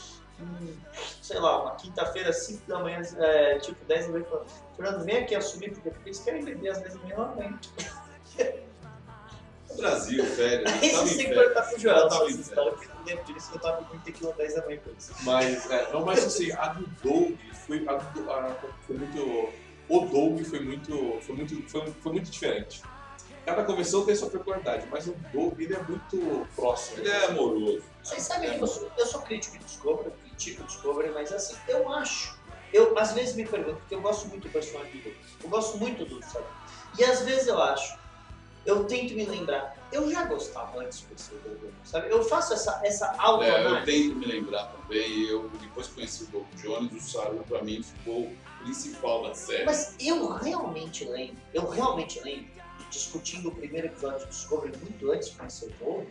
sei lá, uma quinta-feira, 5 da manhã, é, tipo 10 da manhã, falando, Fernando, vem aqui assumir, porque eles querem beber às 10 da manhã. *laughs* O Brasil, velho. Aí Tava você em tem que perguntar pro Joelson Tava essa história, porque não lembro disso, eu tava com tequila 10 da manhã com eles. Mas, é, não, mas assim, a do Doug foi, a do- a- foi muito. O Doug foi muito. Foi muito, foi, foi muito diferente. Cada convenção tem sua peculiaridade, mas o Doug ele é muito próximo. Ele é amoroso. Vocês sabem que eu sou, eu sou crítico de Discovery, critico Discovery, mas assim, eu acho. Eu às vezes me pergunto, porque eu gosto muito do personagem do. Eu gosto muito do sabe? E às vezes eu acho, eu tento me lembrar, eu já gostava antes de conhecer o sabe? Eu faço essa, essa É, eu tento me lembrar também. Eu, depois que conheci o Doug Jones, o Saru pra mim ficou o principal da série. Mas eu realmente lembro, eu realmente lembro, discutindo o primeiro episódio de Discovery muito antes de conhecer o Doug,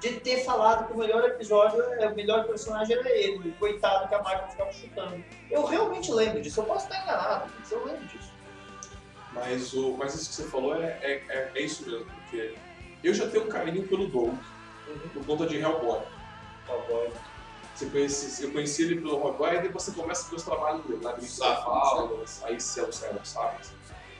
de ter falado que o melhor episódio, é, o melhor personagem era ele, coitado que a Marvel ficava chutando. Eu realmente lembro disso, eu posso estar enganado, mas eu lembro disso. Mas, o, mas isso que você falou é, é, é, é isso mesmo, porque eu já tenho um carinho pelo Doug por conta de Hellboy. Cowboy. Você conhece, eu conheci ele pelo Hellboy e depois você começa a ver os trabalhos dele, lá Sabe, Falas, aí Céu, Céu, sabe?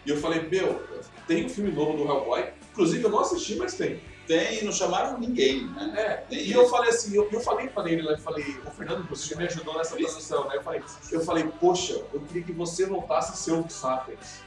E eu falei, meu, tem um filme novo do Hellboy, inclusive eu não assisti, mas tem. Tem, não chamaram ninguém, né? É, e eu falei assim, eu, eu falei pra ele lá, eu falei, o Fernando, você me ajudou nessa transição, né? Eu falei, eu falei, poxa, eu queria que você voltasse a ser o Sapiens.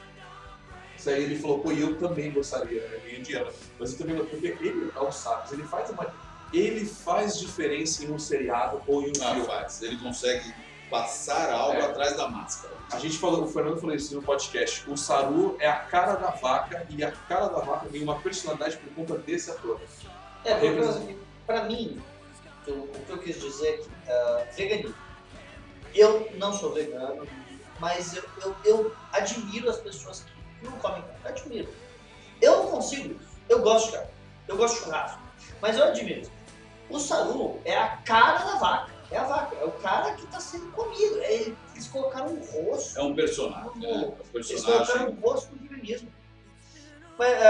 Isso aí ele falou, pô, eu também gostaria, né? Em Indiana. Mas eu também porque ele é o Sapiens, ele faz uma. Ele faz diferença em um seriado ou em um Ah, filme. faz. Ele consegue passar algo É. atrás da máscara. A gente falou, o Fernando falou isso no podcast. O Saru é a cara da vaca e a cara da vaca tem uma personalidade por conta desse ator. É, pra mim, o, que eu quis dizer é que ah, veganismo. Eu não sou vegano, mas eu, eu, eu admiro as pessoas que não comem carne. Eu admiro. Eu não consigo. Eu gosto de carne. Eu gosto de churrasco. Mas eu admiro. O Saru é a cara da vaca. É a vaca. É o cara que está sendo comido. É ele- eles colocaram um rosto. É um personagem, né? É um Eles colocaram personagem. um rosto no veganismo. Mas,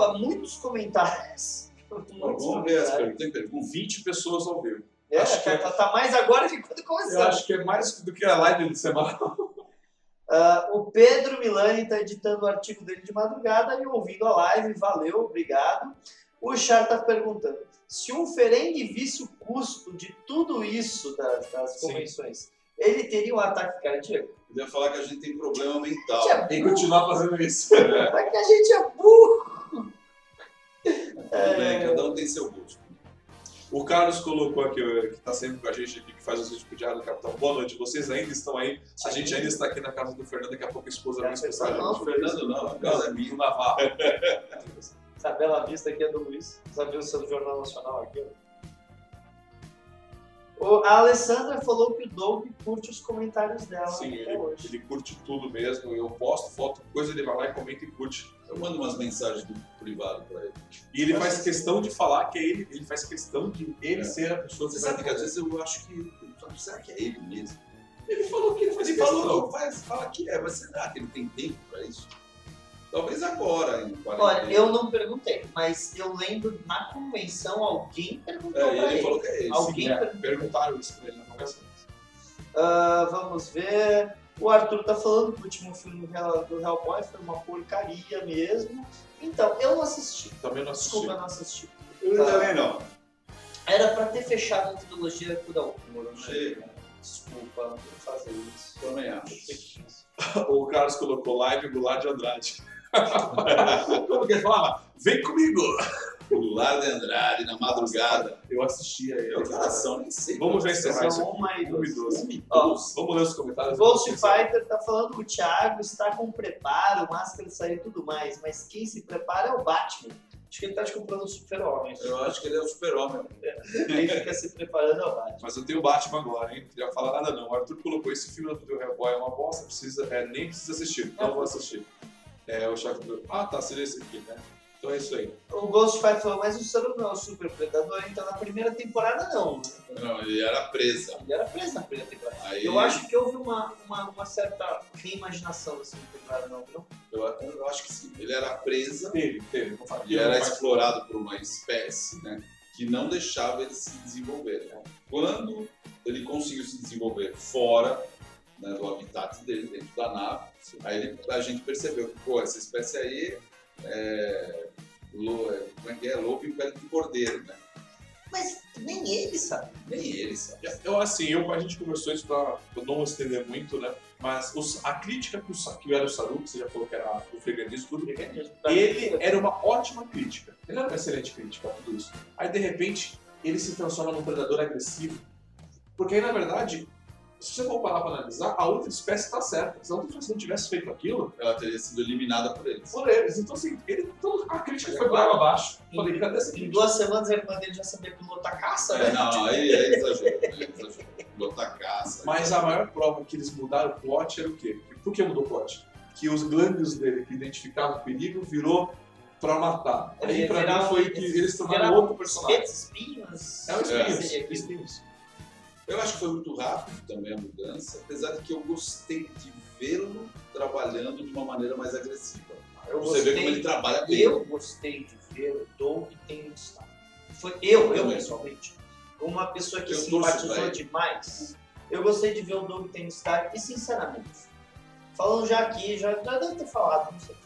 lá. Muitos comentários. *laughs* Muitos Vamos ver as perguntas. Pergunta? 20 pessoas ao vivo. É, Acho que- tá, tá mais agora que quando começou. Eu acho que é mais do que a live de semana. *laughs* Ah, o Pedro Milani está editando o artigo dele de madrugada e ouvindo a live. Valeu, obrigado. O Char está perguntando: se um Ferengue visse o custo de tudo isso das, das Sim. convenções, ele teria um ataque cardíaco? Podia falar que a gente tem problema mental. é Tem que continuar fazendo isso. é que a gente é burro. Tudo bem, cada um tem seu gosto. O Carlos colocou aqui, eh, que está sempre com a gente aqui, que faz os vídeos pro Diário do Capitão. Boa noite, vocês ainda estão aí. A gente ainda está aqui na casa do Fernando, daqui a pouco a esposa vai expressar a Não, gente. O Fernando não, a casa é minha. do Navarro. Essa bela vista aqui é do Luiz. Sabe o seu Jornal Nacional aqui? ó. O, a Alessandra falou que o Doug curte os comentários dela Sim, até ele, hoje. ele curte tudo mesmo. Eu posto foto, coisa, ele vai lá e comenta e curte. Eu mando umas mensagens do privado pra ele. E ele faz questão de falar que é ele, ele faz questão de ele É. ser a pessoa que Você vai sabe que às vezes eu acho que. Será que é ele mesmo? Ele falou que ele faz Ele questão. falou, faz, fala que é, mas será que ele tem tempo pra isso? Talvez agora, em quarentena. Olha, eu não perguntei, mas eu lembro na convenção alguém perguntou É, pra ele ele. falou que é ele. Alguém é, perguntou. perguntaram isso pra ele na conversa. Ah, vamos ver. O Arthur tá falando que o último filme do Hell- do Hellboy foi uma porcaria mesmo. Então, eu não assisti. Também não assisti. Desculpa, eu não assisti. Eu também não. Era pra ter fechado a trilogia por Alcura, né? Chega. Desculpa, não vou fazer isso. Também acho. *laughs* O Carlos colocou live Goulart de Andrade. *laughs* Como que ele falava? Vem comigo! Goulart de Andrade na madrugada. Eu assistia ele. Eu que oração, nem sei. Vamos já encerrar isso aqui. Um Vamos ler os comentários. Ghost Fighter tá falando o Thiago está com preparo, máscara sair e tudo mais, mas quem se prepara é o Batman. Acho que ele tá te comprando o super-homem. Eu acho que ele é o super-homem. Quem fica se preparando é o Batman. Mas eu tenho o Batman agora, hein? Não queria falar nada não. O Arthur colocou esse filme do Hellboy é uma bosta, precisa, é, nem precisa assistir. Então eu vou assistir. É o chefe do. Ah, tá, seria esse aqui, né? Então é isso aí. O Ghost Fighter falou, mas o Saru não é o super predador, então na primeira temporada não. né? Não, ele era presa. Ele era preso na primeira temporada. Aí, Eu acho que houve uma, uma, uma certa reimaginação da segunda temporada, não, viu? eu, eu acho que sim. Ele era presa Teve, teve. E era explorado por uma espécie, né? Que não deixava ele se desenvolver. né? Quando ele conseguiu se desenvolver fora né, do habitat dele, dentro da nave, aí a gente percebeu que, pô, essa espécie aí é, lo- é, como é que é? Lobo em pele de cordeiro, né? Mas nem ele sabe. Nem ele sabe. Eu, assim, eu, a gente conversou isso pra eu não estender muito, né? Mas os- a crítica que, o, que era o Saru, que você já falou que era o freganismo, tudo, ele era uma ótima crítica. Ele era uma excelente crítica a tudo isso. Aí, de repente, ele se transforma num predador agressivo. Porque aí, na verdade, se você for parar pra analisar, a outra espécie tá certa. Se a outra espécie não tivesse feito aquilo, Ela teria sido eliminada por eles. por eles. Então, assim, ele, então, a crítica foi por água abaixo. Falei, cadê essa Em crítica? duas semanas a irmã dele já sabia pilotar caça, É, né? não, aí é exagero. É exagero. Botar caça. Mas a maior prova que eles mudaram o plot era o quê? Por que mudou o plot? Que os glândulos dele que identificavam o perigo virou pra matar. Ele Aí pra mim foi que eles tornaram outro personagem. Espinhos. É o Seria Espinhos. aquilo. Espinhos. Eu acho que foi muito rápido também a mudança, apesar de que eu gostei de vê-lo trabalhando de uma maneira mais agressiva. Eu Você vê como gostei- ele trabalha bem. Eu gostei de ver o Doug tem destaque. Foi eu, eu Também. pessoalmente, uma pessoa que Eu simpatizou demais. Eu gostei de ver o Doug tem destaque e, sinceramente, falando já aqui, já, já deve ter falado, não sei.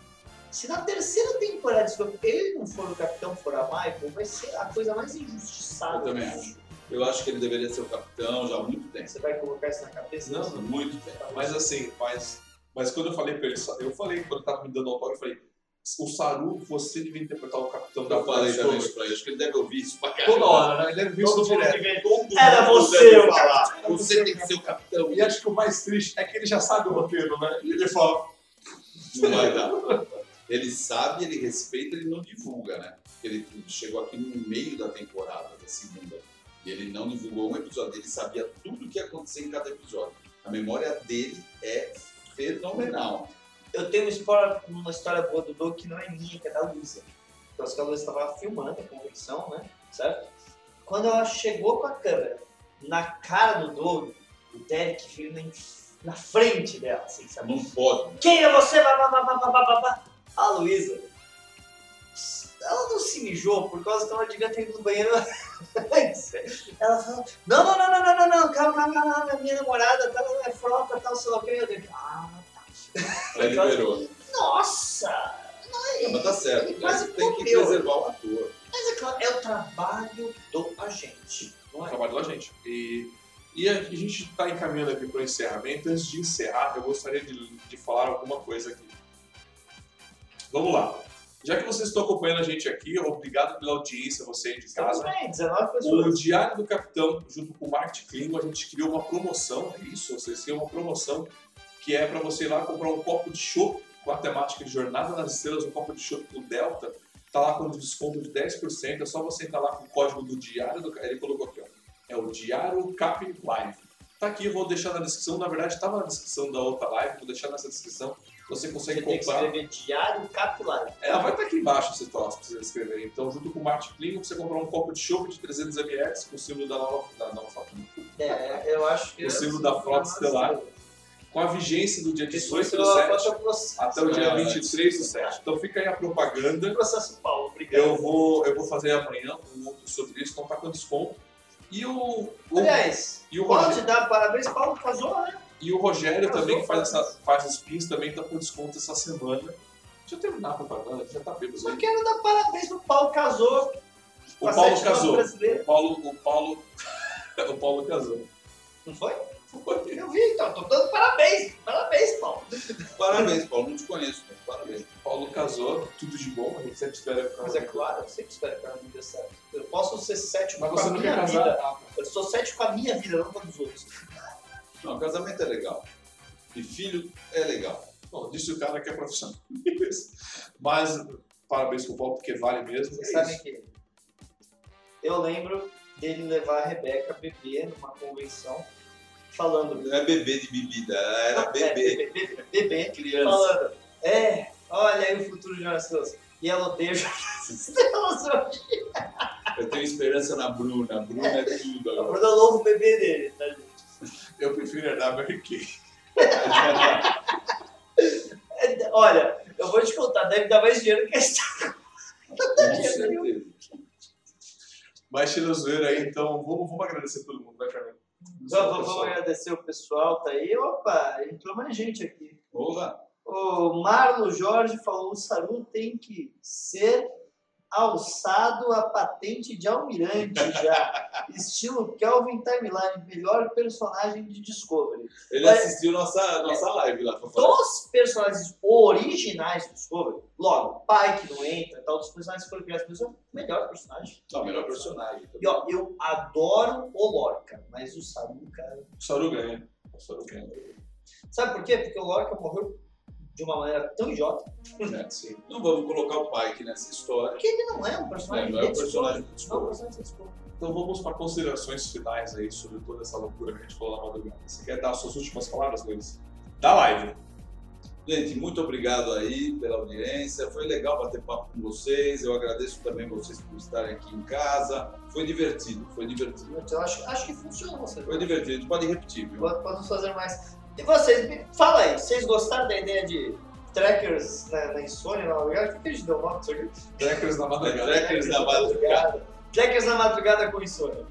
Se na terceira temporada ele não for o capitão, for a Michael, vai ser a coisa mais injustiçada. Eu também acho. Eu acho que ele deveria ser o capitão já há muito tempo. Você vai colocar isso na cabeça? Não, Muito tempo. Mas assim, mas, mas quando eu falei pra ele, eu falei, quando ele tava me dando autógrafo, eu falei, o Saru, você devia interpretar o capitão da Eu falei Force também Cobra." isso pra ele, acho que ele deve ouvir isso pra caramba. Toda hora, né? Ele deve ver isso Todo mundo direto. Todo Era você, o falar. Você tem que ser o capitão. E acho que o mais triste é que ele já sabe o roteiro, né? E ele fala, Não vai dar. Ele sabe, ele respeita, ele não divulga, né? Ele chegou aqui no meio da temporada, da segunda. Ele não divulgou um episódio. Ele sabia tudo o que ia acontecer em cada episódio. A memória dele é fenomenal. Eu tenho uma história, uma história boa do Doug que não é minha, que é da Luísa. Então, a Luísa estava filmando a convenção, né? Certo? Quando ela chegou com a câmera na cara do Doug, o Derek veio na, na frente dela, assim, sabe? Não pode. Quem é você? Bá, bá, bá. A Luísa, ela não se mijou por causa que ela devia ter ido no banheiro. *laughs* *laughs* Ela falou, não, não, não, não, não, não, não, calma, calma, calma, minha namorada, tá, é frota, tal, sei lá o que. Eu digo, ah, tá. Aí liberou. Nossa! Não, mas tá certo. Ele quase Ele tem que preservar o ator. Mas é claro, é o trabalho do agente, não o é? trabalho da gente. E, e a, a gente está encaminhando aqui para o encerramento. Antes de encerrar, eu gostaria de, de falar alguma coisa aqui. Vamos lá. Já que vocês estão acompanhando a gente aqui, obrigado pela audiência, você aí de casa. bem, 19 O pessoas. Diário do Capitão, junto com o Marketing Klingon, a gente criou uma promoção, é isso? Vocês têm uma promoção que é para você ir lá comprar um copo de chopp com a temática de Jornada nas Estrelas, um copo de chopp do Delta, tá lá com desconto de 10%, é só você entrar lá com o código do Diário do Ele colocou aqui, ó. É o Diário Cap Live. Tá aqui, eu vou deixar na descrição, na verdade estava na descrição da outra live, vou deixar nessa descrição, você consegue Você tem que comprar. escrever diário capilar. É, vai estar aqui embaixo esse troço pra você escrever. Então, junto com o Martin Klingon, você comprar um copo de chopp de 300ml com o símbolo da nova, da nova frota. É, eu acho que. O símbolo da frota estelar. Com a vigência do dia 18 do 7 até o dia Ah, 23 do 7. Então fica aí a propaganda. Processo Paulo, obrigado. Eu vou, eu vou fazer amanhã um outro sobre isso, então tá com desconto. E o, o, Aliás, e o pode Rogério, dar parabéns, Paulo casou, né? E o Rogério Casou, também que faz, essa, faz os pins, também tá com desconto essa semana. Deixa eu terminar a propaganda, já tá bêbado Só quero dar parabéns pro Paulo casou. O Paulo casou. O Paulo, o Paulo, *laughs* o Paulo casou. Não foi? Eu vi, então, tô dando parabéns. Parabéns, Paulo. Parabéns, Paulo. Não te conheço, mas parabéns. O Paulo avisou, tudo de bom, a gente sempre espera ficar Mas é claro, eu sempre espero que a vida dê certo. Eu posso ser cético Mas com você a não minha quer casar? vida. Eu sou cético com a minha vida, não com a dos outros. Não, casamento é legal. E filho é legal. Bom, disse o cara que é profissional. *laughs* Mas parabéns pro Paulo, porque vale mesmo. Vocês É sabem isso. que eu lembro dele levar a Rebeca a beber numa convenção, falando. Não é bebê de bebida, era É, bebê. bebê, bebê, Criança. falando. É, olha aí o futuro de nós todos. E ela odeia *laughs* delas hoje. Eu tenho esperança na Bruna. A Bruna é tudo A agora. Bruna é o novo bebê dele, tá, gente? Eu prefiro herdar Mary Kay. É, Olha, eu vou te contar, deve dar mais dinheiro que a história. Com certeza. Mas tira zoeira aí, então vamos, vamos agradecer todo mundo, vai, Fernando? Vamos, vamos, agradecer o pessoal, tá aí. Opa, entrou mais gente aqui. Porra. O Marlo Jorge falou: o Saru tem que ser alçado a patente de almirante já. *laughs* Estilo Kelvin Timeline, melhor personagem de Discovery. Ele Mas- assistiu nossa, nossa live lá. Dos personagens originais de Discovery, logo, pai que não entra, tal, dos personagens que foram criados Discovery, o melhor personagem. Não, o melhor personagem. E ó, eu adoro o Lorca, mas o Saru, cara. O Saru ganha. O Saru ganha. Sabe por quê? Porque o Lorca morreu de uma maneira tão idiota. É, sim. Não vamos colocar o Pike nessa história. Porque ele não é um personagem É, não é um personagem de Não é um personagem de. Então vamos para considerações finais aí sobre toda essa loucura que a gente falou na madrugada. Você quer dar as suas últimas palavras, Luiz? Da live. Gente, muito obrigado aí pela audiência. Foi legal bater papo com vocês. Eu agradeço também vocês por estarem aqui em casa. Foi divertido, foi divertido. Eu acho, acho que funciona você. Foi divertido. Pode repetir, viu? Pode- Podemos fazer mais. E vocês, me fala aí, vocês gostaram da ideia de trackers na, na insônia, na madrugada? O que a gente deu o nome disso aqui? Trackers na madrugada. Trackers na madrugada. Trackers na madrugada com insônia.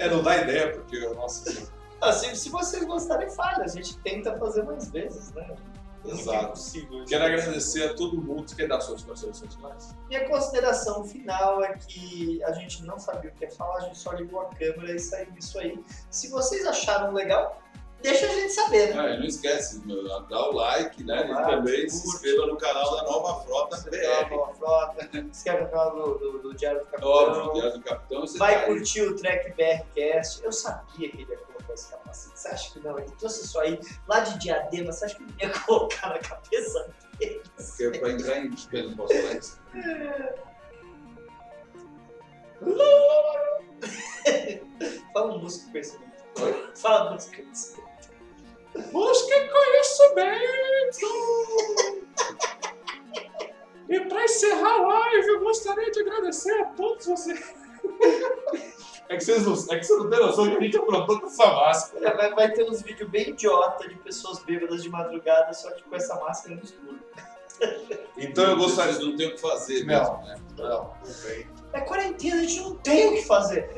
É, não dá ideia, porque, nossa, *laughs* assim, Ah, se, vocês gostarem, fale. A gente tenta fazer mais vezes, né? Muito Exato. isso. Quero agradecer a todo mundo que dar suas considerações finais. Minha consideração final é que a gente não sabia o que ia falar, a gente só ligou a câmera e saiu isso aí. Se vocês acharam legal, deixa a gente saber, né? Ah, e não esquece, dá o like, né? Like, e também se inscreva no canal da Nova Frota BR. nova frota, se inscreve no canal do, do, do Diário do Capitão. Óbvio, Diário do Capitão, você Vai tá aí. curtir o Track BRCast. Eu sabia que ele ia colocar esse capacete. Você acha que não? Ele trouxe isso aí lá de diadema. Você acha que ele ia colocar na cabeça dele? Porque é pra entrar em. Eu não posso falar isso. *laughs* Fala um músico momento. Fala momento. Busque conhecimento! e para encerrar a live, eu gostaria de agradecer a todos vocês. É que, vocês não, é que você não tem noção que a gente aprontou com essa máscara. É, Vai, vai ter uns vídeos bem idiota de pessoas bêbadas de madrugada, só que com essa máscara no escuro. Então eu gostaria. Vocês não tem o que fazer Não. mesmo, né? Não, não. É quarentena, a gente não tem o que fazer.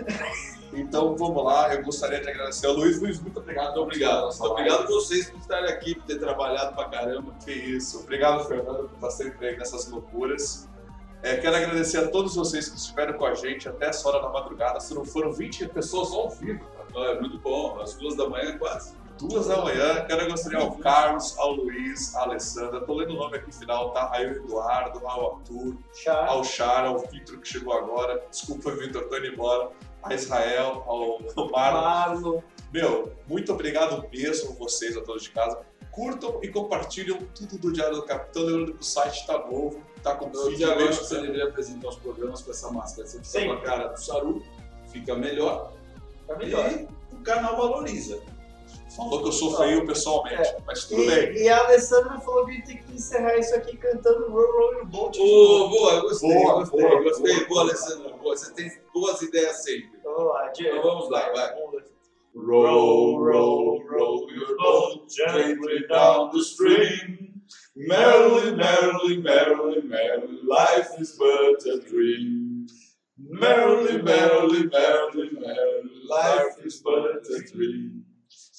Então vamos lá, eu gostaria de agradecer ao Luiz. Luiz, muito obrigado. Muito obrigado. Muito obrigado vocês por estarem aqui, por ter trabalhado pra caramba. Que isso. Obrigado, Fernando, por estar sempre aí nessas loucuras. É, quero agradecer a todos vocês que estiveram com a gente até essa hora da madrugada. Se não foram 20 pessoas ao vivo, cara. É muito bom, às duas da manhã quase. Duas da manhã. Quero agradecer ao Carlos, ao Luiz, à Alessandra. Tô lendo o nome aqui no final, tá? Aí o Eduardo, ao Arthur, Chá. ao Char, ao Vitor que chegou agora. Desculpa, Vitor, tô indo embora. A Israel, ao Marlon. Marlo. Meu, muito obrigado mesmo vocês, a todos de casa. Curtam e compartilham tudo do Diário do Capitão. Lembrando que o site tá novo, tá com Eu já acho que você deveria apresentar os programas com essa máscara. Você fica Sim. com a cara do Saru, fica melhor. Tá melhor. E o canal valoriza. Falou que eu sou feio pessoalmente, mas tudo E, bem. e a Alessandra falou que a gente tem que encerrar isso aqui cantando Roll Roll Your Boat. Boa, boa, gostei, Boa, gostei, boa, gostei. boa. Boa, Alessandro. Boa, você tem boas ideias sempre. Vamos lá, Diego. Então vamos lá, vai. Roll, roll, roll your boat gently down the stream. Merrily, merrily, merrily, merrily, life is but a dream. Merrily, merrily, merrily, merrily, life is but a dream.